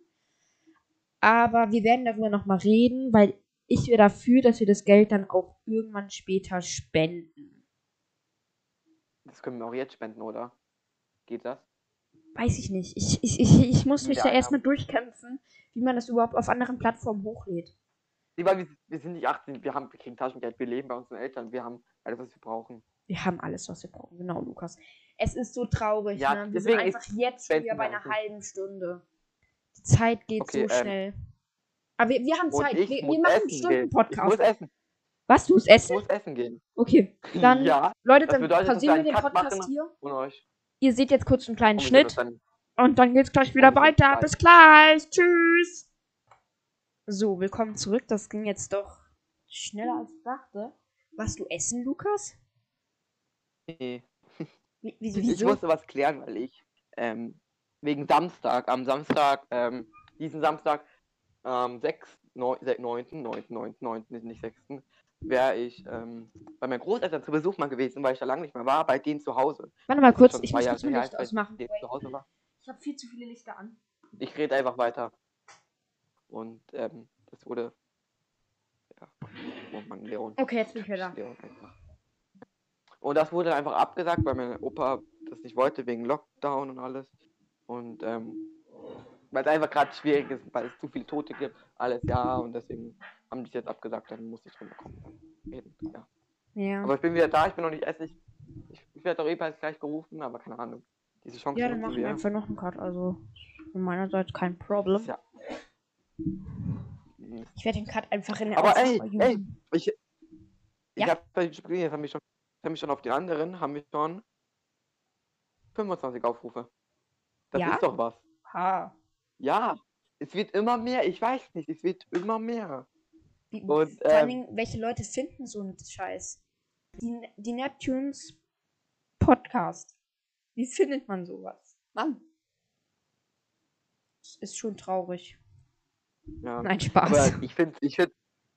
Aber wir werden darüber nochmal reden, weil ich wäre dafür, dass wir das Geld dann auch irgendwann später spenden. Das können wir auch jetzt spenden, oder? Geht das? Weiß ich nicht. Ich, ich, ich, ich muss mich Ja, da ja. erstmal durchkämpfen, wie man das überhaupt auf anderen Plattformen hochlädt. Nee, weil wir, wir sind nicht 18, wir, haben, wir kriegen Taschengeld, wir leben bei unseren Eltern, wir haben alles, was wir brauchen. Wir haben alles, was wir brauchen. Genau, Lukas. Es ist so traurig, Ja, ne? Wir sind einfach jetzt schon wieder bei einer halben Stunde. Die Zeit geht Okay, so ähm, schnell. Aber wir, wir haben Zeit. ich Wir, wir machen einen gehen. Ich Stunden-Podcast. muss essen. Was, du musst Ich essen? muss essen gehen. Okay, dann, [LAUGHS] ja, Leute, dann bedeutet, pausieren wir den Podcast machen. hier. und euch. Ihr seht jetzt kurz einen kleinen uns Schnitt dann- und dann geht's gleich wieder weiter. gleich. Bis gleich. Tschüss. So, willkommen zurück. Das ging jetzt doch schneller als ich dachte. Was du essen, Lukas? Nee. Wie, wie, [LAUGHS] Ich wieso? musste was klären, weil ich ähm, wegen Samstag, am Samstag, ähm, diesen Samstag, am 6, 9, 9, 9, 9, 9, nicht 6, wäre ich ähm, bei meinen Großeltern zu Besuch mal gewesen, weil ich da lange nicht mehr war, bei denen zu Hause. Warte mal Das kurz, ich muss her, Licht ich ausmachen. war. Ich habe viel zu viele Lichter an. Ich rede einfach weiter. Und ähm, das wurde. Ja, oh Mann, Leon. Okay, jetzt bin ich wieder da. Leon einfach. Und das wurde einfach abgesagt, weil mein Opa das nicht wollte, wegen Lockdown und alles. Und ähm, weil es einfach gerade schwierig ist, weil es zu viele Tote gibt, alles ja, und deswegen haben die jetzt abgesagt, dann muss ich drüber kommen. Reden, ja. Ja. Aber ich bin wieder da, ich bin noch nicht essen. Ich, ich, ich werde auch eh bald gleich gerufen, aber keine Ahnung. Diese Chance Ja, dann machen wir einfach noch einen Cut. Also von meiner Seite kein Problem. Ja. Ich werde den Cut einfach in der Aber ey, ey. Ich, ich Ja. habe jetzt haben wir schon, haben wir schon auf die anderen, haben wir schon 25 Aufrufe. Das Ja? ist doch was. Ha. Ja, es wird immer mehr, ich weiß nicht, es wird immer mehr. Wie, Und, vor allen ähm, Dingen, welche Leute finden so einen Scheiß? Die, die Neptunes Podcast. Wie findet man sowas? Mann. Das ist schon traurig. Ja. Nein, Spaß. Aber ich finde, ich find,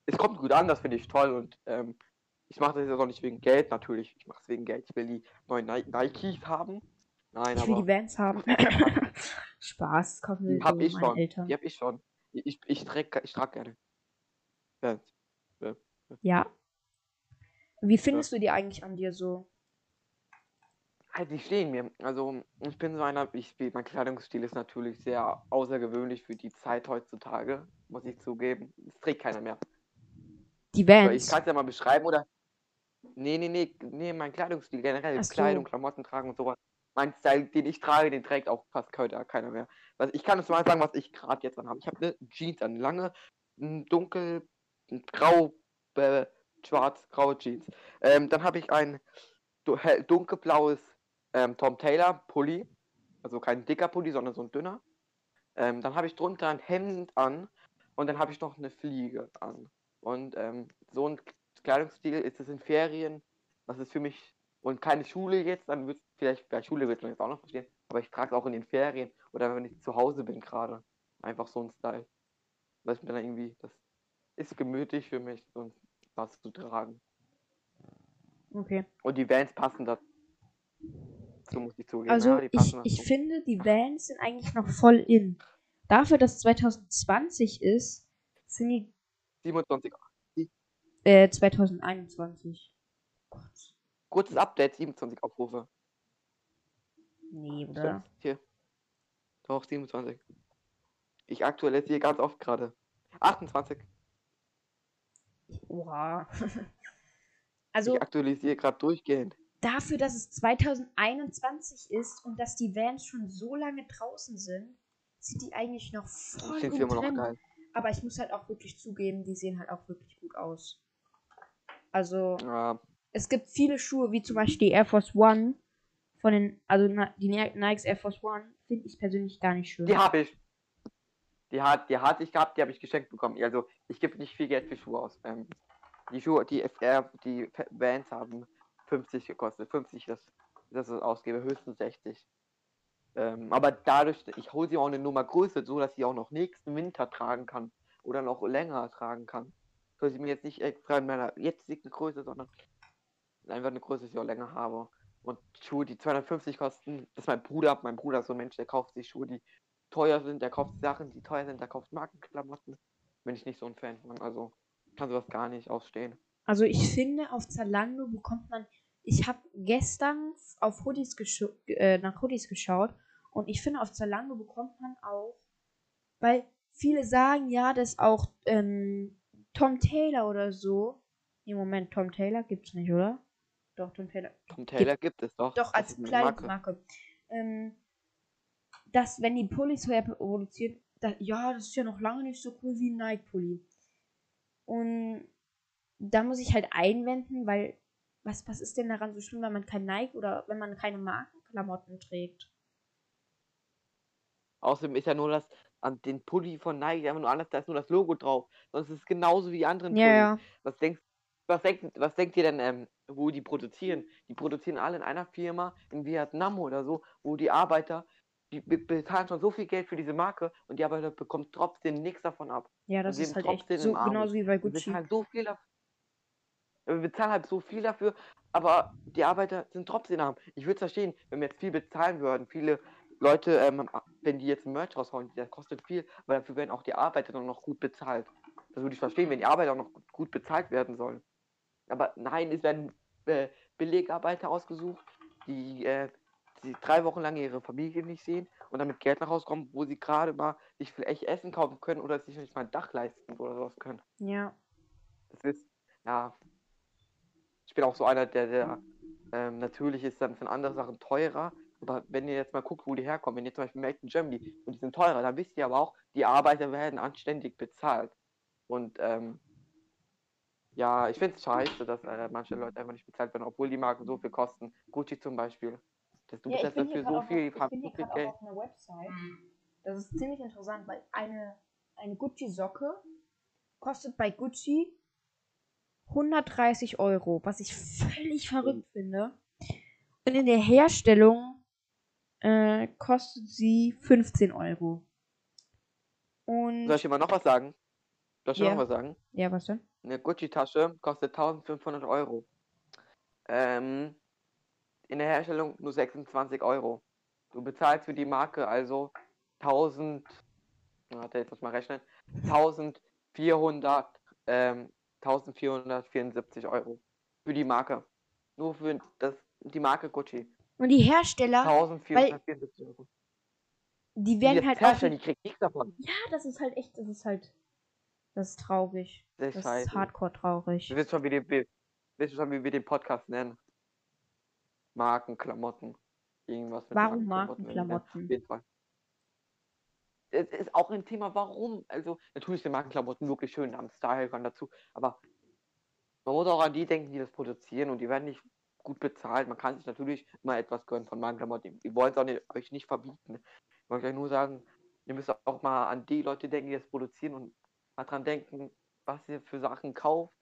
es kommt gut an, das finde ich toll und ähm, ich mache das jetzt auch nicht wegen Geld, natürlich. Ich mache es wegen Geld. Ich will die neuen Ni Nikes haben. Nein, ich will aber die Vans haben. [LAUGHS] Spaß, kaufen wir die habe so ich schon. Eltern. Die habe ich schon. Ich, ich, ich trage ich trag gerne. Ja. Ja. Wie findest du die eigentlich an dir so? Halt, die stehen mir. Also, ich bin so einer, ich, mein Kleidungsstil ist natürlich sehr außergewöhnlich für die Zeit heutzutage, muss ich zugeben. Das trägt keiner mehr. Die Aber ich Vans. kann es ja mal beschreiben oder. Nee, nee, nee, nee, mein Kleidungsstil generell. So. Kleidung, Klamotten tragen und sowas. Mein Style, den ich trage, den trägt auch fast keiner, keiner mehr. Was, ich kann es mal sagen, was ich gerade jetzt anhabe. Ich habe eine Jeans an, lange, dunkel, grau, äh, schwarz, graue Jeans. Ähm, dann habe ich ein dunkelblaues ähm, Tom Taylor Pulli. Also kein dicker Pulli, sondern so ein dünner. Ähm, dann habe ich drunter ein Hemd an und dann habe ich noch eine Fliege an. Und ähm, so ein Kleidungsstil ist es in Ferien, was ist für mich und keine Schule jetzt, dann wird vielleicht bei Schule wird man jetzt auch noch verstehen, aber ich trage es auch in den Ferien oder wenn ich zu Hause bin gerade. Einfach so ein Style. Weil ich mir dann irgendwie, das ist gemütlich für mich und was zu tragen. Okay. Und die Vans passen da. So muss ich zugeben. Also ja, ich, ich dazu. finde, die Vans sind eigentlich noch voll in. Dafür, dass es 2020 ist, sind die 27. äh, 2021. Gott. Kurzes Update, 27 Aufrufe. Nee, oder? Hier. Doch, 27. Ich aktualisiere ganz oft gerade. 28. Oha. [LAUGHS] also Ich aktualisiere gerade durchgehend. dafür, dass es 2021 ist und dass die Vans schon so lange draußen sind, sind die eigentlich noch voll Ich gut immer noch geil. Aber ich muss halt auch wirklich zugeben, die sehen halt auch wirklich gut aus. Also Ja, es gibt viele Schuhe, wie zum Beispiel die Air Force One. Von den, also die Ni- Nikes Air Force One finde ich persönlich gar nicht schön. die habe ich. Die hat, die hatte ich gehabt, die habe ich geschenkt bekommen. Also ich gebe nicht viel Geld für Schuhe aus. Ähm, die Schuhe, die FR, die F- Vans haben 50 gekostet. 50 das, das ist ausgebe, höchstens 60. Ähm, aber dadurch, ich hole sie auch eine Nummer größer, so dass sie auch noch nächsten Winter tragen kann. Oder noch länger tragen kann. Soll sie mir jetzt nicht extra in meiner jetzigen Größe, sondern einfach eine Größe, die ich auch länger habe. Und Schuhe, die 250 kosten, das ist mein Bruder. Mein Bruder ist so ein Mensch, der kauft sich Schuhe, die teuer sind, der kauft Sachen, die teuer sind, der kauft Markenklamotten. Bin ich nicht so ein Fan von. Also kann sowas gar nicht ausstehen. Also ich finde, auf Zalando bekommt man. Ich habe gestern auf Hoodies äh, nach Hoodies geschaut und ich finde, auf Zalando bekommt man auch, weil viele sagen ja, dass auch ähm, Tom Taylor oder so. Im Moment, Tom Taylor gibt's nicht, oder? Doch, Tom Taylor. Tom Taylor gibt es doch. Doch, als. Kleidungsmarke. Ähm, dass, wenn die Pullis vorher produziert, da, ja, das ist ja noch lange nicht so cool wie ein Nike-Pulli. Und da muss ich halt einwenden, weil, was, was ist denn daran so schlimm, wenn man kein Nike oder wenn man keine Markenklamotten trägt? Außerdem ist ja nur das an den Pulli von Nike einfach nur anders, da ist nur das Logo drauf. Sonst ist es genauso wie die anderen Ja, ja. Pullis. Was denkst, was denkt, was denkt ihr denn, ähm, wo die produzieren? Die produzieren alle in einer Firma in Vietnam oder so, wo die Arbeiter, die be- bezahlen schon so viel Geld für diese Marke und die Arbeiter bekommen trotzdem nichts davon ab. Ja, das ist halt echt so genauso wie bei Wir Gucci. bezahlen so viel dafür. Wir bezahlen halt so viel dafür, aber die Arbeiter sind trotzdem arm. Ich würde es verstehen, wenn wir jetzt viel bezahlen würden. Viele Leute, ähm, wenn die jetzt ein Merch raushauen, das kostet viel, aber dafür werden auch die Arbeiter dann noch gut bezahlt. Das würde ich verstehen, wenn die Arbeiter auch noch gut- bezahlt werden sollen. Aber nein, es werden äh, Billigarbeiter ausgesucht, die, äh, die drei Wochen lang ihre Familie nicht sehen und damit Geld nach Hause kommen, wo sie gerade mal sich vielleicht Essen kaufen können oder sich nicht mal ein Dach leisten oder sowas können. Ja. Das ist, ja. Ich bin auch so einer, der, der ähm, natürlich ist dann von anderen Sachen teurer. Aber wenn ihr jetzt mal guckt, wo die herkommen, wenn ihr zum Beispiel Made in Germany und die sind teurer, dann wisst ihr aber auch, die Arbeiter werden anständig bezahlt. Und ähm, ja, ich finde es scheiße, dass äh, manche Leute einfach nicht bezahlt werden, obwohl die Marken so viel kosten. Gucci zum Beispiel. Das, du ja, ich hier dafür gerade so auf, viel, ich haben bin so hier viel gerade auf einer Website. Das ist ziemlich interessant, weil eine, eine Gucci-Socke kostet bei Gucci 130 Euro, was ich völlig verrückt finde. Und in der Herstellung äh, kostet sie 15 Euro. Und Soll ich dir mal noch was sagen? Soll ich dir Ja. noch was sagen? ja, was denn? Eine Gucci-Tasche kostet 1500 Euro. Ähm, in der Herstellung nur 26 Euro. Du bezahlst für die Marke also 1000, warte, jetzt muss mal rechnen, 1400, ähm, 1474 Euro für die Marke. Nur für das, die Marke Gucci. Und die Hersteller, 1474 Euro. die Die werden jetzt halt auch. herstellen, die kriegt nichts davon. Ja, das ist halt echt, das ist halt. Das ist traurig. Das ist Das ist hardcore traurig. Du weißt schon, wie, die, wie, weißt du schon, wie wir den Podcast nennen. Markenklamotten. Irgendwas mit Warum Markenklamotten. Auf Markenklamotten? jeden Fall. Es ist auch ein Thema, warum. Also, natürlich sind Markenklamotten wirklich schön, haben Style, gehören dazu. Aber man muss auch an die denken, die das produzieren und die werden nicht gut bezahlt. Man kann sich natürlich immer etwas gönnen von Markenklamotten. Wir wollen es nicht, euch nicht verbieten. Ich wollte euch nur sagen, ihr müsst auch mal an die Leute denken, die das produzieren und mal dran denken, was ihr für Sachen kauft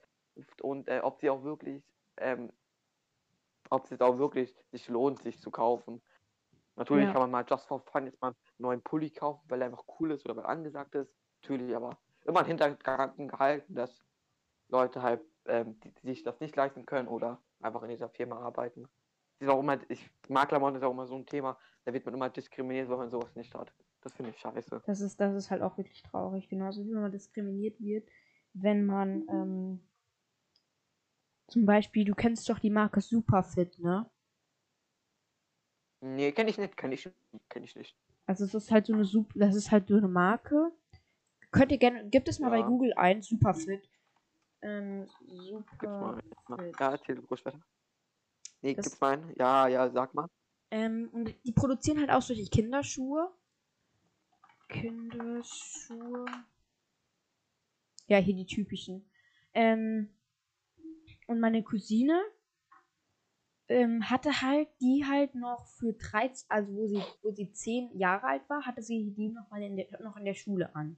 und äh, ob sie auch wirklich, ähm, ob es jetzt auch wirklich sich lohnt, sich zu kaufen. Natürlich Ja. kann man mal just for fun jetzt mal einen neuen Pulli kaufen, weil er einfach cool ist oder weil angesagt ist. Natürlich, aber immer im Hintergedanken gehalten, dass Leute halt, ähm, die, die sich das nicht leisten können oder einfach in dieser Firma arbeiten. Das ist auch immer, ich mag Klamotten ist auch immer so ein Thema, da wird man immer diskriminiert, wenn man sowas nicht hat. Das finde ich scheiße. Das ist, das ist halt auch wirklich traurig. Genauso wie man diskriminiert wird, wenn man ähm, zum Beispiel, du kennst doch die Marke Superfit, ne? Nee, kenne ich nicht, kenne ich, kenn ich nicht. Also es ist halt so eine Sup das ist halt so eine Marke. Könnt ihr gerne, gibt es mal bei Ja. Google ein, Superfit. Ähm, Gibt's mal. Superfit. einen? Ja, erzähl ruhig weiter. Nee, Das- gibt's mal einen? Ja, ja, sag mal. Ähm, und die produzieren halt auch solche Kinderschuhe. Kinderschuhe. Ja, hier die typischen. Ähm, und meine Cousine ähm, hatte halt die halt noch für 13, also wo sie, wo sie 10 Jahre alt war, hatte sie die noch mal in der, noch in der Schule an.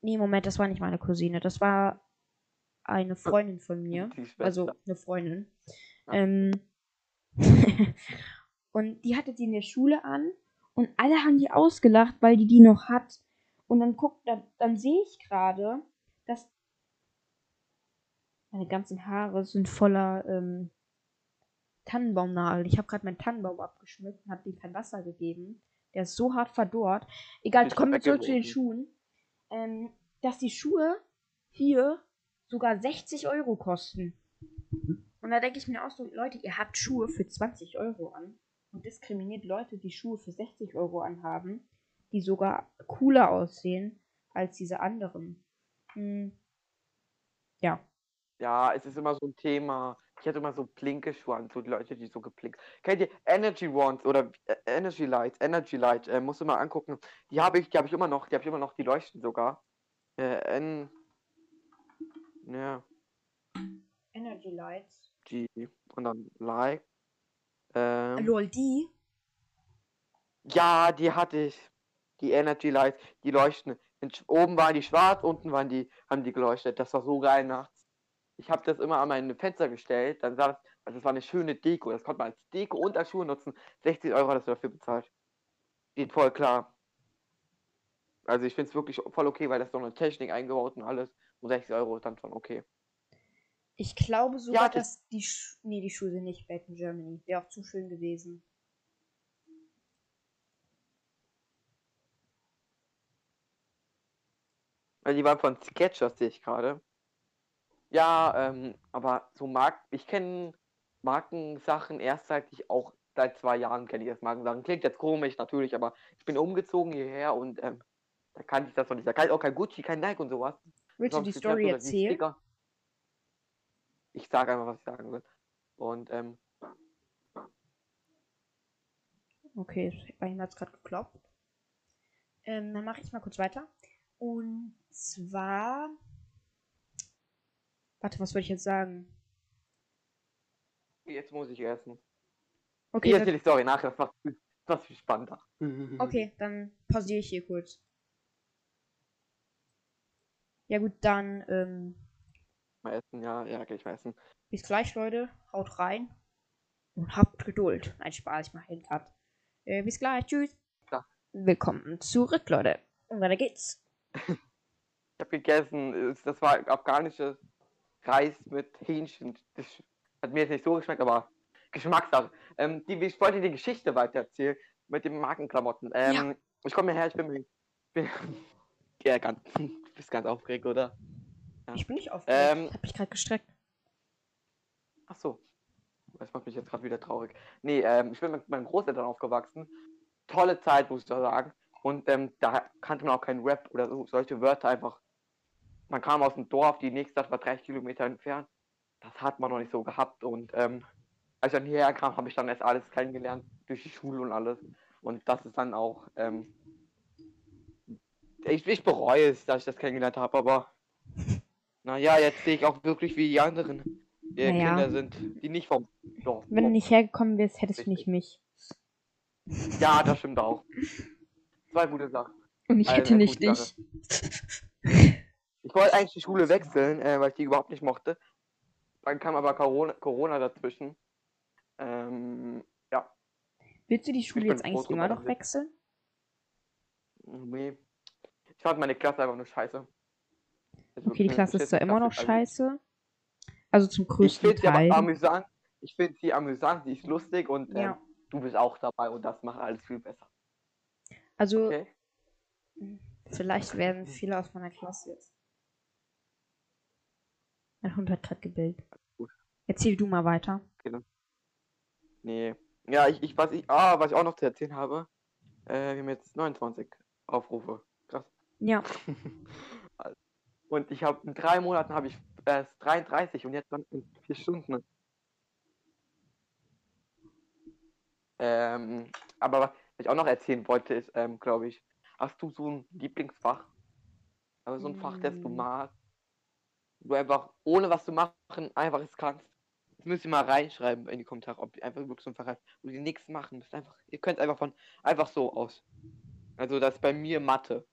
Nee, Moment, das war nicht meine Cousine. Das war eine Freundin von mir. Also eine Freundin. Ähm, [LAUGHS] und die hatte die in der Schule an und alle haben die ausgelacht, weil die die noch hat. Und dann guckt, dann, dann sehe ich gerade, dass meine ganzen Haare sind voller ähm, Tannenbaumnagel. Ich habe gerade meinen Tannenbaum abgeschmückt und habe dem kein Wasser gegeben. Der ist so hart verdorrt. Egal, wir doch zurück zu den. Schuhen. Ähm, dass die Schuhe hier sogar 60 Euro kosten. Und da denke ich mir auch so, Leute, ihr habt Schuhe für 20 Euro an und diskriminiert Leute, die Schuhe für 60 Euro anhaben, die sogar cooler aussehen als diese anderen. Hm. Ja. Ja, es ist immer so ein Thema. Ich hatte immer so blinke Schuhe an, so die Leute, die so geblinkt. Kennt ihr Energy Wands oder äh, Energy Lights? Energy Light, äh, musst du mal angucken. Die habe ich, die habe ich immer noch, die habe ich immer noch, die leuchten sogar. Äh, N. Ja, Energy Lights. G. Und dann Like. Ähm, Lol, die? ja, die hatte ich. Die Energy Lights, die leuchten. Oben waren die schwarz, unten waren die, haben die geleuchtet. Das war so geil nachts. Ich habe das immer an meine Fenster gestellt, dann sah das, also das war eine schöne Deko. Das konnte man als Deko und als Schuhe nutzen. 60 Euro hast du dafür bezahlt. Geht voll klar. Also ich finde es wirklich voll okay, weil das so eine Technik eingebaut und alles. Und 60 Euro ist dann schon okay. Ich glaube sogar, Ja, das- dass die Schu Nee, die Schuhe sind nicht back in Germany. Wäre auch zu schön gewesen. Die waren von Sketchers, sehe ich gerade. Ja, ähm, aber so Mark, ich kenne Markensachen erst seit ich auch seit zwei Jahren kenne ich das Markensachen. Klingt jetzt komisch natürlich, aber ich bin umgezogen hierher und ähm, da kannte ich das noch nicht. Da kann ich auch kein Gucci, kein Nike und sowas. Willst du die Story erzählen? Ich sage einfach, was ich sagen will. Und ähm, Okay, bei ihm hat es gerade geklopft. Ähm, dann mache ich mal kurz weiter. Und zwar. Warte, was wollte ich jetzt sagen? jetzt muss ich essen. Okay, ich das, erzähle die Story nachher. Das macht, viel- Das viel spannender. Okay, dann pausiere ich hier kurz. Ja gut, dann ähm, Mal essen, ja, ja, geh ich mal essen. bis gleich, Leute. Haut rein und habt Geduld. Nein, Spaß, ich mache den Cut. Äh, bis gleich, tschüss. Ja. Willkommen zurück, Leute. Und weiter geht's. [LAUGHS] Ich habe gegessen, es- das war afghanisches Reis mit Hähnchen. Das hat mir jetzt nicht so geschmeckt, aber Geschmackssache. Ähm, die, ich wollte die Geschichte weiter erzählen mit den Markenklamotten. Ähm, Ich komme hierher, ich bin, bin [LAUGHS] ja, ganz, du bist ganz aufgeregt, oder? Ja. Ich bin nicht aufgeregt. Ähm, ich hab mich gerade gestreckt. Ach so. Das macht mich jetzt gerade wieder traurig. Nee, ähm, ich bin mit meinen Großeltern aufgewachsen. Tolle Zeit, muss ich da sagen. Und ähm, da kannte man auch keinen Rap oder so, solche Wörter einfach. Man kam aus dem Dorf, die nächste Stadt war 30 Kilometer entfernt. Das hat man noch nicht so gehabt. Und ähm, als ich dann hierher kam, habe ich dann erst alles kennengelernt durch die Schule und alles. Und das ist dann auch. Ähm, ich, ich bereue es, dass ich das kennengelernt habe, aber naja, jetzt sehe ich auch wirklich, wie die anderen äh, Naja. Kinder sind, die nicht vom Dorf Wenn du nicht hergekommen wärst, hättest du nicht mich. Ja, das stimmt auch. Zwei gute Sachen. Und ich Eine hätte nicht dich. [LAUGHS] Ich wollte eigentlich die Schule wechseln, äh, weil ich die überhaupt nicht mochte. Dann kam aber Corona, Corona dazwischen. Ähm, ja, Willst du die Schule jetzt eigentlich immer noch ich- wechseln? nee. Ich fand meine Klasse einfach nur scheiße. Also Okay, die Klasse ist zwar immer noch scheiße. Also zum Ich größten finde sie aber Teil. amüsant. Ich finde sie amüsant, sie ist lustig und ähm, Ja. du bist auch dabei und das macht alles viel besser. Also Okay? vielleicht werden viele aus meiner Klasse jetzt. Mein Hund hat gerade gebellt. Gut. Erzähl du mal weiter. Nee. Ja, ich, ich, was ich, ah, was ich auch noch zu erzählen habe, äh, wir haben jetzt 29 Aufrufe. Krass. Ja, [LAUGHS] Und ich habe in drei Monaten habe ich erst 33 und jetzt dann in vier Stunden. Ähm, aber was ich auch noch erzählen wollte, ist, ähm, glaube ich, hast du so ein Lieblingsfach? Also so ein Fach, das du Mm. magst, du einfach, ohne was zu machen, einfach es kannst. Das müsst ihr mal reinschreiben in die Kommentare, ob ihr einfach wirklich so ein Fach wo ihr nichts machen müsst. Einfach, ihr könnt einfach von, einfach so aus. Also das ist bei mir Mathe.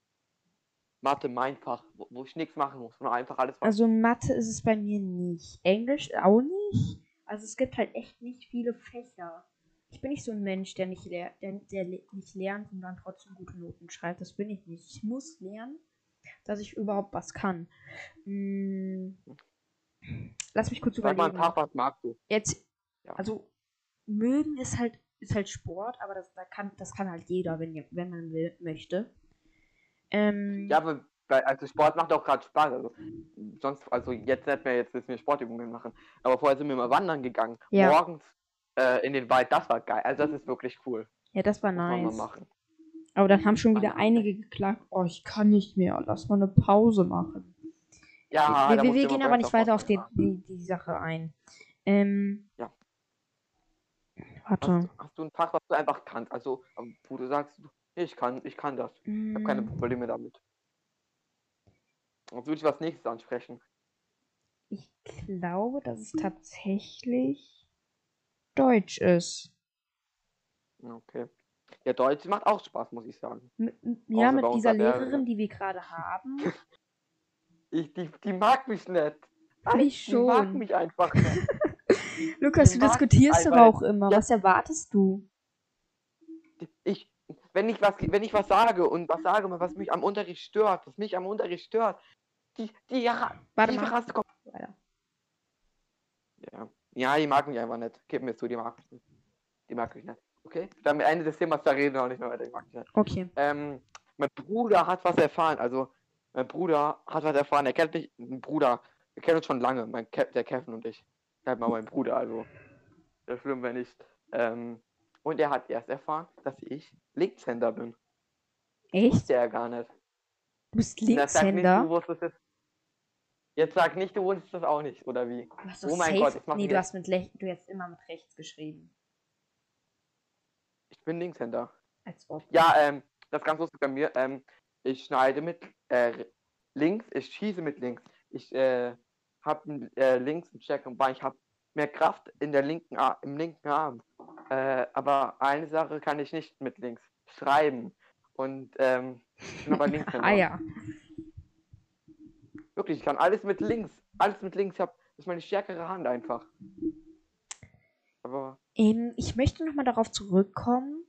Mathe mein Fach, wo, wo ich nichts machen muss, sondern einfach alles also Mathe ist es bei mir nicht. Englisch auch nicht. Also es gibt halt echt nicht viele Fächer. Ich bin nicht so ein Mensch, der nicht, der, der nicht lernt und dann trotzdem gute Noten schreibt. Das bin ich nicht. Ich muss lernen, dass ich überhaupt was kann. Hm. Lass mich kurz Sag mal überlegen. Was magst du? Jetzt, Ja. also mögen ist halt ist halt Sport, aber das, da kann, das kann halt jeder, wenn, wenn man will, möchte. Ähm, Ja, aber also Sport macht auch gerade Spaß. Also sonst, also jetzt nicht mehr, jetzt müssen wir Sportübungen machen. Aber vorher sind wir mal wandern gegangen. Ja. Morgens äh, in den Wald, das war geil. Also das ist wirklich cool. ja, das war Muss man mal nice. machen. Aber dann haben schon wieder einige geklagt, oh, ich kann nicht mehr, lass mal eine Pause machen. Ja, wir wir, wir gehen aber nicht weiter auf die, die, die Sache ein. Ähm, Ja. Warte. Hast, hast du ein Fach, was du einfach kannst? Also, ähm, wo du sagst, ich kann, ich kann das. Ich habe keine Mm, Probleme damit. Jetzt würde ich was nächstes ansprechen. Ich glaube, dass es tatsächlich Deutsch ist. Okay. Ja, Deutsch macht auch Spaß, muss ich sagen. M ja, Außer mit dieser Lehrerin. Die wir gerade haben. [LAUGHS] Ich, die, die mag mich nicht. Ich Die mag schon. mich einfach nicht. [LAUGHS] Lukas, du diskutierst aber auch immer. Ja. Was erwartest du? ich, wenn ich was, wenn ich was sage und was sage, was mich am Unterricht stört, was mich am Unterricht stört, die, die, ja, Warte die mal. Kommt. Weiter. Ja. ja, die mag mich einfach nicht. Gib mir zu, die mag mich nicht. Die mag mich nicht. Okay? Dann Ende des Themas, da reden wir auch nicht mehr weiter. Okay. Ähm, mein Bruder hat was erfahren. Also, mein Bruder hat was erfahren. Er kennt mich, ein Bruder, wir kennen uns schon lange, mein Ke der Kevin und ich. Halt mal mein Bruder, also. Das schlimm, wenn nicht. Ähm, und er hat erst erfahren, dass ich Linkshänder bin. Echt? Wusste er gar nicht. Du bist sag nicht, du Linkshänder? wusstest es. Jetzt sag nicht, du wusstest das auch nicht, oder wie? Du hast Oh mein safe- Gott, ich mach Nee, du hast mit Lech du hast immer mit rechts geschrieben. Ich bin Linkshänder. Als ob. Ja, ähm, das ist ganz lustig bei mir. Ähm, ich schneide mit äh, links, ich schieße mit links. Ich äh, habe äh, links einen Check und Bein. Ich habe mehr Kraft in der linken Ar im linken Arm Äh, aber eine Sache kann ich nicht mit links. Schreiben. Und ähm, ich bin aber [LAUGHS] links. Ah ja. Wirklich, ich kann alles mit links. Alles mit links. Ich hab, das ist meine stärkere Hand einfach. Aber Ähm, ich möchte nochmal darauf zurückkommen.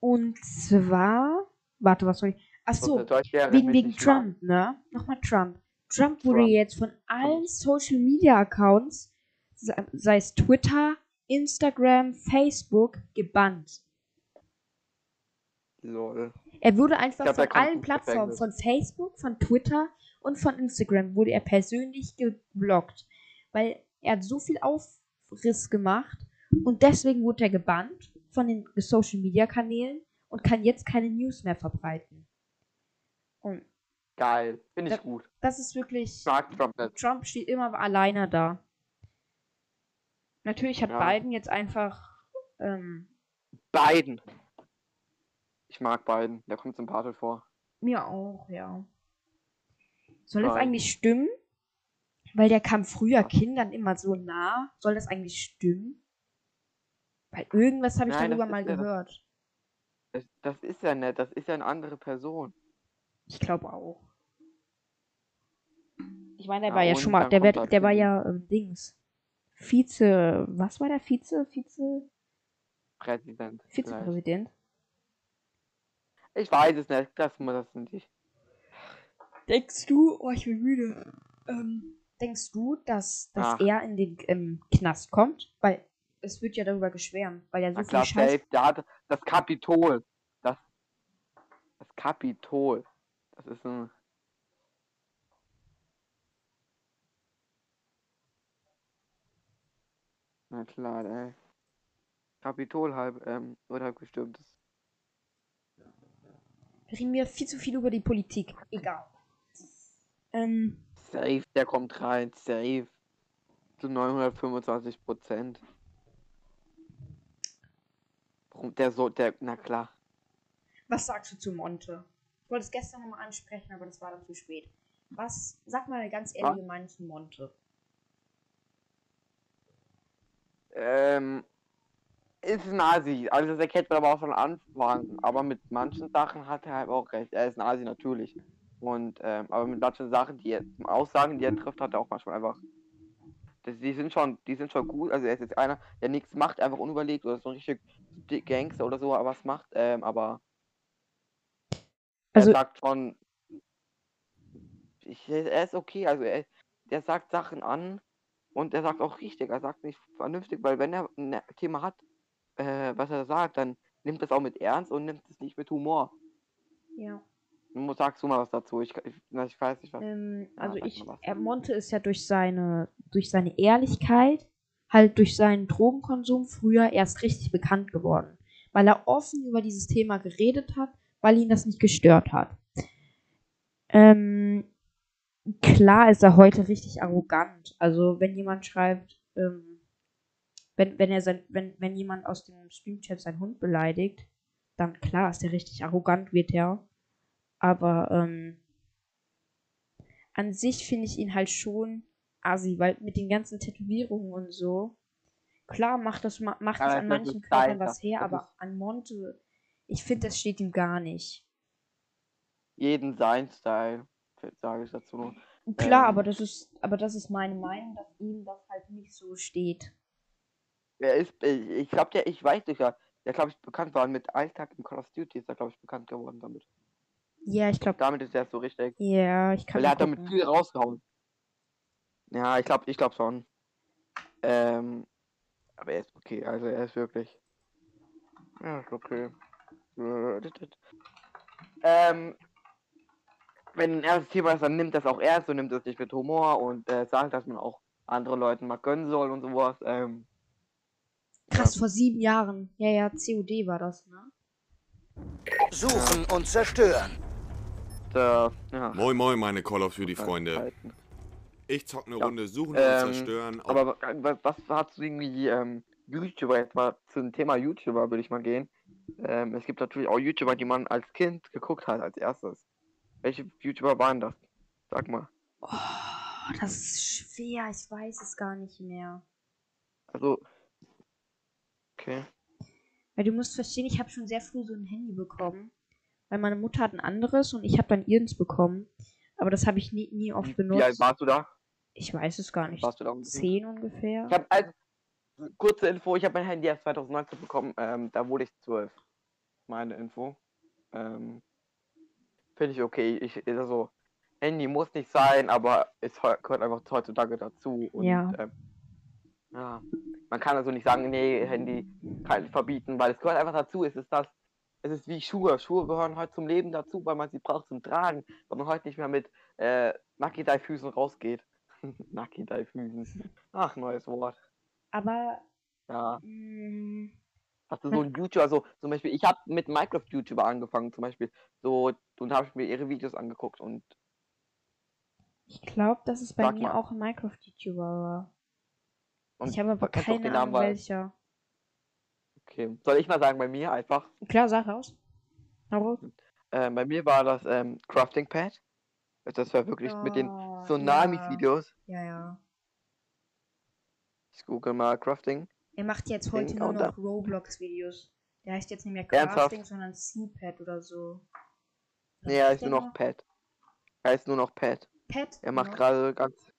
Und zwar. Warte, was soll ich. Ach so, sonst Deutsch wäre wegen, wegen. Trump, ne? Nochmal Trump. Trump wurde Trump. jetzt von allen Social Media Accounts, se- sei es Twitter, Instagram, Facebook, gebannt. Lol. Er wurde einfach glaub, von allen Plattformen, von Facebook, von Twitter und von Instagram, wurde er persönlich geblockt. Weil er hat so viel Aufriss gemacht und deswegen wurde er gebannt von den Social Media Kanälen und kann jetzt keine News mehr verbreiten. Und Geil. Finde ich Da- gut. das ist wirklich. Ich mag Trump nicht. Trump steht immer alleine da. Natürlich hat Ja. Biden jetzt einfach. Ähm, Biden. Ich mag Biden. Der kommt sympathisch vor. mir auch, ja. Soll das Nein. eigentlich stimmen? Weil der kam früher Kindern immer so nah. Soll das eigentlich stimmen? Weil irgendwas habe ich Nein, darüber mal ja- gehört. Das, das ist ja nett. Das ist ja eine andere Person. Ich glaube auch. Ich meine, der Ja, war ja schon mal, der, wird, halt der war ja ähm, Dings. Vize, was war der Vize? Vize? Präsident. vielleicht. Vizepräsident? Ich weiß es nicht. Das muss das nicht. Denkst du, oh, ich bin müde. Ähm, denkst du, dass, dass Ach. er in den ähm, Knast kommt? Weil es wird ja darüber geschwärmt, weil er so Na viel klar, Scheiß. safe. Der hat das Kapitol. Das, das Kapitol. Das ist ein. Na klar, ey. Kapitol halb, ähm, wurde halb gestürmt. Wir reden mir viel zu viel über die Politik. Egal. Ähm, Safe, der kommt rein, safe. Zu 925 Prozent. Der so, der, na klar. was sagst du zu Monte? Ich wollte es gestern nochmal ansprechen, aber das war dann zu spät. Was, sag mal eine ganz ehrliche Meinung zu Monte. Ähm, ist ein Asi. Also das erkennt man aber auch von Anfang. Aber mit manchen Sachen hat er halt auch recht. Er ist ein Asi natürlich. Und, ähm, aber mit manchen Sachen, die er, Aussagen, die er trifft, hat er auch manchmal einfach. Das, die sind schon, die sind schon gut. Also er ist jetzt einer, der nichts macht, einfach unüberlegt oder so ein richtig Gangster oder so, aber was macht. Ähm, aber Also- er sagt schon, ich, er ist okay. Also er, der sagt Sachen an und er sagt auch richtig. Er sagt nicht vernünftig, weil wenn er ein Thema hat, äh, was er sagt, dann nimmt es auch mit Ernst und nimmt es nicht mit Humor. Ja. Sagst du mal was dazu. Ich, ich, ich weiß nicht was. Ähm, Ja, also sag ich, er, Monte ist ja durch seine, durch seine Ehrlichkeit, halt durch seinen Drogenkonsum früher erst richtig bekannt geworden. Weil er offen über dieses Thema geredet hat, weil ihn das nicht gestört hat. Ähm, klar ist er heute richtig arrogant. Also wenn jemand schreibt, ähm, wenn, wenn er sein, wenn, wenn jemand aus dem Streamchat seinen Hund beleidigt, dann klar ist er richtig arrogant, wird er. Aber ähm, an sich finde ich ihn halt schon assi, weil mit den ganzen Tätowierungen und so, klar macht das ma- macht das an manchen Körpern was her, aber an Monte, ich finde, das steht ihm gar nicht. Jeden sein Style, sage ich dazu. Klar, Ähm. aber das ist, aber das ist meine Meinung, dass ihm das halt nicht so steht. Er ist, ich, ich glaube, der, ich weiß nicht, ja, der glaube ich bekannt war mit Alltag im Call of Duty, ist er glaube ich bekannt geworden damit. Ja, ich glaube, Damit ist er so richtig. ja, ich kann Weil er hat damit viel rausgehauen. Ja, ich glaube, ich glaube schon. Ähm, aber er ist okay, also er ist wirklich. Ja, ist okay. Äh. Ähm, wenn ein erstes Thema ist, dann nimmt das auch ernst und nimmt das nicht mit Humor und äh, sagt, dass man auch anderen Leuten mal gönnen soll und sowas. Ähm, Krass, vor sieben Jahren. Ja, ja, COD war das, ne? Suchen und zerstören. Da, ja. Moin Moin, meine Call of Duty Freunde. Halten. Ich zock eine Ja. Runde Suchen Ähm, und Zerstören. Aber wa- was, was hast du irgendwie ähm, YouTuber jetzt mal zum Thema YouTuber würde ich mal gehen. Ähm, es gibt natürlich auch YouTuber, die man als Kind geguckt hat als erstes. Welche YouTuber waren das? Sag mal. Oh, das ist schwer, ich weiß es gar nicht mehr. Also. Okay. Weil du musst verstehen, ich habe schon sehr früh so ein Handy bekommen. Weil meine Mutter hat ein anderes und ich habe dann ihrens bekommen. Aber das habe ich nie, nie oft Wie alt benutzt. warst du da? Ich weiß es gar nicht. Warst du da ungefähr? Zehn ungefähr. Ich habe als kurze Info, ich habe mein Handy erst 2019 bekommen, ähm, da wurde ich zwölf. Meine Info. Ähm, Finde ich okay. Ich, also, Handy muss nicht sein, aber es gehört einfach heutzutage dazu. Und, Ja. Ähm, ja. Man kann also nicht sagen, nee, Handy kann ich verbieten, weil es gehört einfach dazu. Es ist das, es ist wie Schuhe. Schuhe gehören heute zum Leben dazu, weil man sie braucht zum Tragen, weil man heute nicht mehr mit äh, Nakidai-Füßen rausgeht. [LAUGHS] Nakidai-Füßen. Ach, neues Wort. Aber Ja. mh, Hast du so ein YouTuber, also zum Beispiel, ich habe mit Minecraft-YouTuber angefangen, zum Beispiel. So, und habe ich mir ihre Videos angeguckt und ich glaube, dass es bei Sag mir mal. auch ein Minecraft-YouTuber war. Und ich habe aber keine Ahnung welcher. Okay. Soll ich mal sagen, bei mir einfach? Klar, sag raus. Hau raus. Äh, bei mir war das ähm, Crafting Pad. Das war wirklich mit den Oh, Tsunamis-Videos. Ja, ja. Ich google mal Crafting. Er macht jetzt heute nur noch Roblox-Videos. Der heißt jetzt nicht mehr Ernsthaft? Crafting, sondern CPAD oder so. Oder Nee, er was ist nur noch Pad. Er ist nur noch Pad. Pad. Er macht gerade ganz.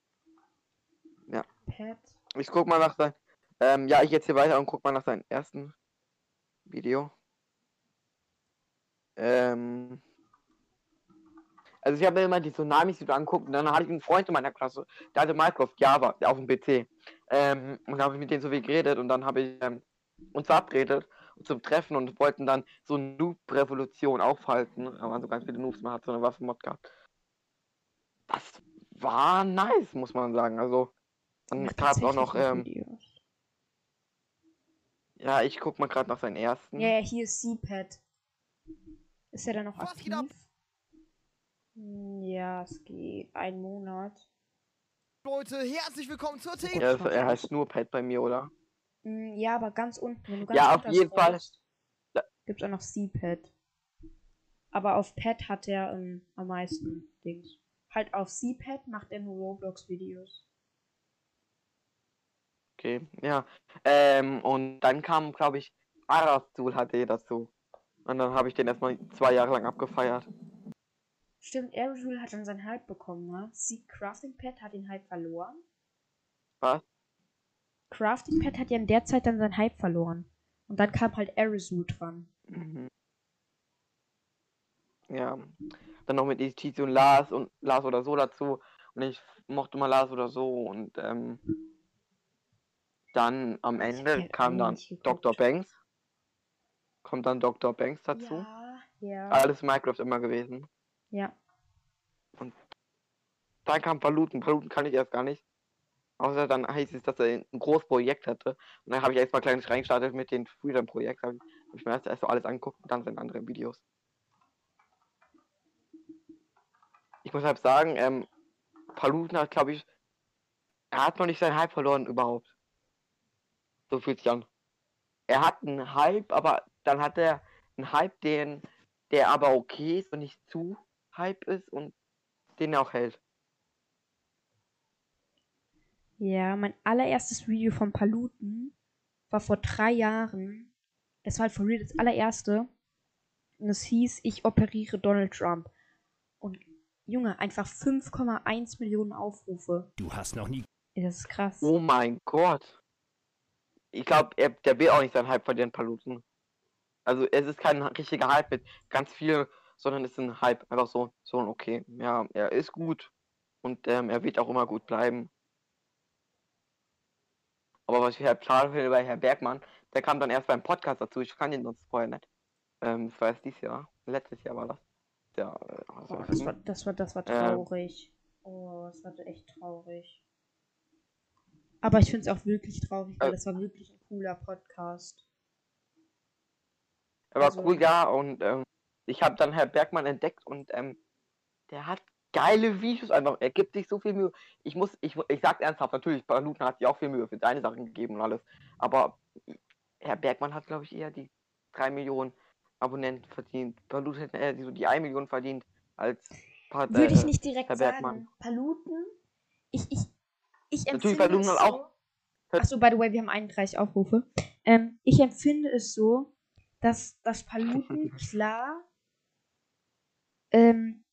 Pad. Ich guck mal nach sein. Ähm, ja, ich jetzt hier weiter und guck mal nach seinem ersten Video. Ähm. Also ich habe mir immer die Tsunamis wieder anguckt und dann hatte ich einen Freund in meiner Klasse, der hatte Minecraft Java auf dem PC. Ähm, und da habe ich mit denen so viel geredet und dann habe ich ähm, uns verabredet zum Treffen und wollten dann so eine Noob-Revolution aufhalten. Da waren so ganz viele Noobs, man hat so eine Waffenmod gehabt. Das war nice, muss man sagen. Also dann gab es auch noch, ähm, Videos. Ja, ich guck mal gerade nach seinen ersten. Ja, ja, hier ist CPAD. Ist er dann noch Was geht ab? aktiv? Hm, Ja, es geht. Ein Monat. Leute, herzlich willkommen zur Theke. Ja, das, er heißt nur Pet bei mir, oder? Hm, Ja, aber ganz unten. Wenn du ganz Ja, auf jeden Fall. scrollst, Gibt's auch noch CPAD. Aber auf Pad hat er ähm, am meisten Dings. Halt auf CPAD macht er nur Roblox-Videos. Okay, ja. Ähm, und dann kam, glaube ich, Arazul HD dazu. Und dann habe ich den erstmal zwei Jahre lang abgefeiert. Stimmt, Aerosol hat dann seinen Hype bekommen, ne? Sie Crafting Pad hat den Hype verloren. Was? Crafting Pad hat ja in der Zeit dann seinen Hype verloren. Und dann kam halt Aerosol dran. Mhm. Ja. Dann noch mit ETC und Lars und Lars oder so dazu. Und ich mochte mal Lars oder so. Und ähm, dann am Ich Ende halt kam dann. Dr. Banks. Kommt dann Dr. Banks dazu. Ja, ja. Alles Minecraft immer gewesen. Ja. Dann kam Paluten. Paluten kann ich erst gar nicht. Außer dann heißt es, dass er ein großes Projekt hatte. Und dann habe ich erstmal kleines reingestartet mit dem Freedom-Projekt. Habe hab ich mir erst, erst so alles angeguckt und dann seine anderen Videos. Ich muss halt sagen, ähm, Paluten hat, glaube ich, er hat noch nicht seinen Hype verloren überhaupt. So fühlt sich an. Er hat einen Hype, aber dann hat er einen Hype, den, der aber okay ist und nicht zu Hype ist und den er auch hält. Ja, mein allererstes Video von Paluten war vor drei Jahren. Das war halt for real das allererste. Und es hieß, ich operiere Donald Trump. Und Junge, einfach 5,1 Millionen Aufrufe. Du hast noch nie. Das ist krass. Oh mein Gott. Ich glaube, der will auch nicht seinen Hype verlieren, Paluten. Also es ist kein richtiger Hype mit ganz viel, sondern es ist ein Hype. Einfach so, so ein okay. Ja, er ist gut. Und ähm, er wird auch immer gut bleiben. Aber was ich halt schade finde bei Herr Bergmann, der kam dann erst beim Podcast dazu. Ich kann ihn sonst vorher nicht. Ähm, das war erst dieses Jahr. Letztes Jahr war das. Ja, äh, also, Oh, das, war, das, war, das war Ähm. traurig. Oh, das war echt traurig. Aber ich finde es auch wirklich traurig, weil Äh. das war wirklich ein cooler Podcast. Er war Also- cool, ja, und ähm, ich habe dann Herr Bergmann entdeckt und ähm, der hat geile Videos einfach. Er gibt sich so viel Mühe. Ich muss, ich, ich sag ernsthaft, natürlich, Paluten hat sich auch viel Mühe für seine Sachen gegeben und alles. Aber Herr Bergmann hat, glaube ich, eher die 3 Millionen Abonnenten verdient. Paluten hätte eher die, so die 1 Million verdient als Pat- Würde ich äh, nicht direkt Herr Bergmann. sagen. Paluten? Ich, ich, ich Natürlich, empfinde Paluten es so. auch- Achso, by the way, wir haben 31 Aufrufe. Ähm, ich empfinde es so, dass, dass Paluten [LAUGHS] klar. Ähm,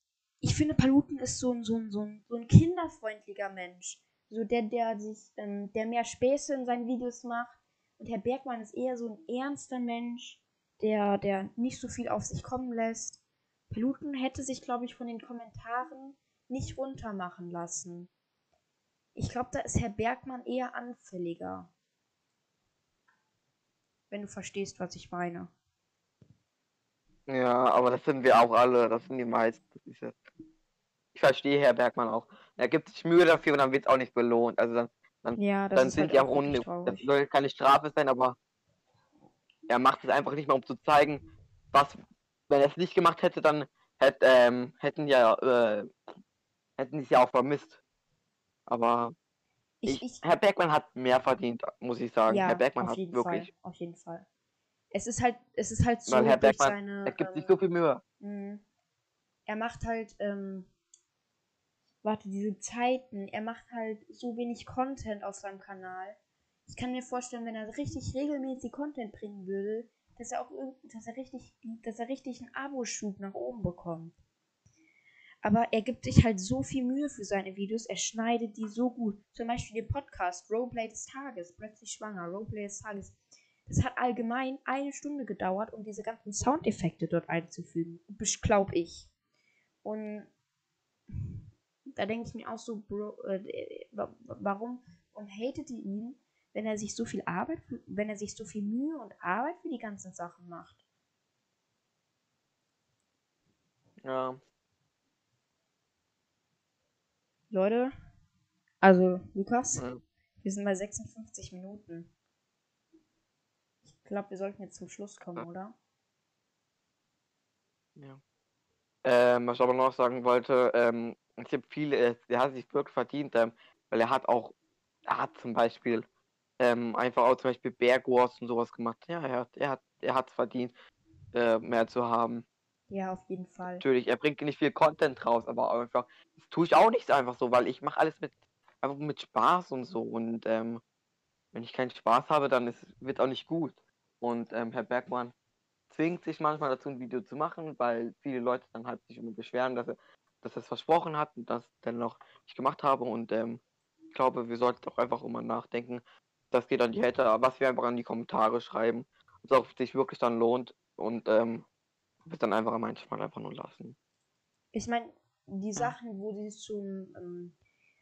ich finde, Paluten ist so ein, so ein, so ein, so ein kinderfreundlicher Mensch. So der, der sich, ähm, der mehr Späße in seinen Videos macht. Und Herr Bergmann ist eher so ein ernster Mensch, der, der nicht so viel auf sich kommen lässt. Paluten hätte sich, glaube ich, von den Kommentaren nicht runtermachen lassen. Ich glaube, da ist Herr Bergmann eher anfälliger. Wenn du verstehst, was ich meine. Ja, aber das sind wir auch alle, das sind die meisten. Ja... Ich verstehe Herr Bergmann auch. Er gibt sich Mühe dafür und dann wird es auch nicht belohnt. Also dann, Ja, das dann sind halt die auch ohne. Das soll keine Strafe sein, aber er macht es einfach nicht mehr, um zu zeigen, was, wenn er es nicht gemacht hätte, dann hätt, ähm, hätten ja, äh, hätten die es ja auch vermisst. Aber Ich, ich, Herr Bergmann hat mehr verdient, muss ich sagen. ja, Herr Bergmann auf hat jeden wirklich, Fall, auf jeden Fall. Es ist halt, es ist halt so weil Herr durch Bergmann, seine. er gibt sich ähm, so viel Mühe. mh, er macht halt, ähm, warte, diese Zeiten, er macht halt so wenig Content auf seinem Kanal. Ich kann mir vorstellen, wenn er richtig regelmäßig Content bringen würde, dass er auch dass er richtig, dass er richtig einen Abo-Schub nach oben bekommt. Aber er gibt sich halt so viel Mühe für seine Videos, er schneidet die so gut. Zum Beispiel den Podcast Roleplay des Tages, plötzlich schwanger, Roleplay des Tages. Das hat allgemein eine Stunde gedauert, um diese ganzen Soundeffekte dort einzufügen. Glaube ich. Und da denke ich mir auch so, Bro, äh, wa- warum, warum hatet ihr ihn, wenn er sich so viel Arbeit, wenn er sich so viel Mühe und Arbeit für die ganzen Sachen macht? Ja. Leute, also Lukas, Ja. wir sind bei 56 Minuten. Ich glaube, wir sollten jetzt zum Schluss kommen, Ja. oder? Ja. Ähm, was ich aber noch sagen wollte, ähm, ich habe viele, äh, der hat sich wirklich verdient, ähm, weil er hat auch, er hat zum Beispiel ähm, einfach auch zum Beispiel Wars und sowas gemacht. Ja, er hat, er hat, er hat verdient, äh, mehr zu haben. Ja, auf jeden Fall. Natürlich, er bringt nicht viel Content raus, aber einfach, das tue ich auch nicht einfach so, weil ich mache alles mit, einfach mit Spaß und so. Und ähm, wenn ich keinen Spaß habe, dann wird auch nicht gut. Und ähm, Herr Bergmann zwingt sich manchmal dazu, ein Video zu machen, weil viele Leute dann halt sich immer beschweren, dass er, dass es versprochen hat und das dann noch nicht gemacht habe. Und ähm, ich glaube, wir sollten doch einfach immer nachdenken. Das geht an die Hater, was wir einfach an die Kommentare schreiben. Ob es sich wirklich dann lohnt. Und ähm, wir es dann einfach manchmal einfach nur lassen. Ich meine, die Sachen, wo die zum ähm,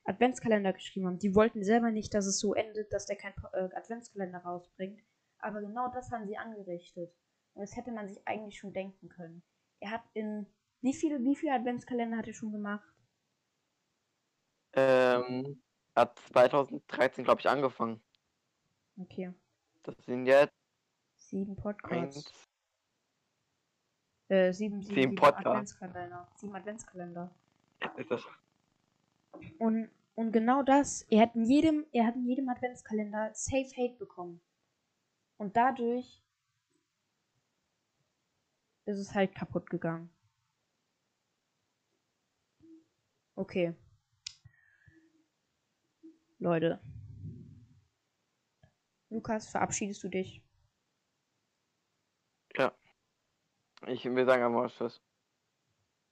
Adventskalender geschrieben haben, die wollten selber nicht, dass es so endet, dass der kein äh, Adventskalender rausbringt. Aber genau das haben sie angerichtet. Und das hätte man sich eigentlich schon denken können. Er hat in wie viele, wie viele Adventskalender hat er schon gemacht? Ähm, hat 2013, glaube ich, angefangen. Okay. Das sind jetzt Sieben Podcasts. eins, Äh, sieben, sieben, Sieben. Adventskalender. Sieben Adventskalender. Und, und genau das, er hat in jedem, er hat in jedem Adventskalender Safe Hate bekommen. Und dadurch ist es halt kaputt gegangen. Okay. Leute. Lukas, verabschiedest du dich? Ich will sagen einfach Tschüss.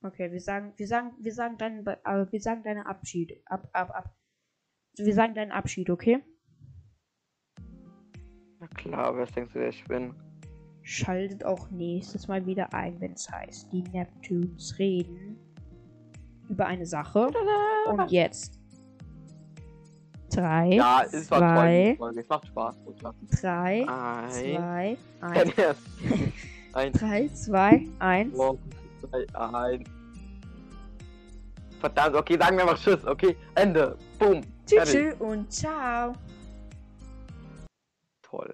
Okay, wir sagen, wir sagen, wir sagen deinen, äh, wir sagen deinen Abschied. Ab, ab, ab. Wir sagen deinen Abschied, okay? Na klar, wer denkst du, wer ich bin? Schaltet auch nächstes Mal wieder ein, wenn es heißt, die Neptunes reden über eine Sache. Und jetzt. Drei, Ja, es war toll. zwei, Folge. Es macht Spaß. Drei, Ein. zwei, [LAUGHS] eins. 3, 2, 1. Morgen, 2, 1. Verdammt, okay, sagen wir einfach Tschüss, okay? Ende. Boom. Tschüss tschü und ciao. Toll.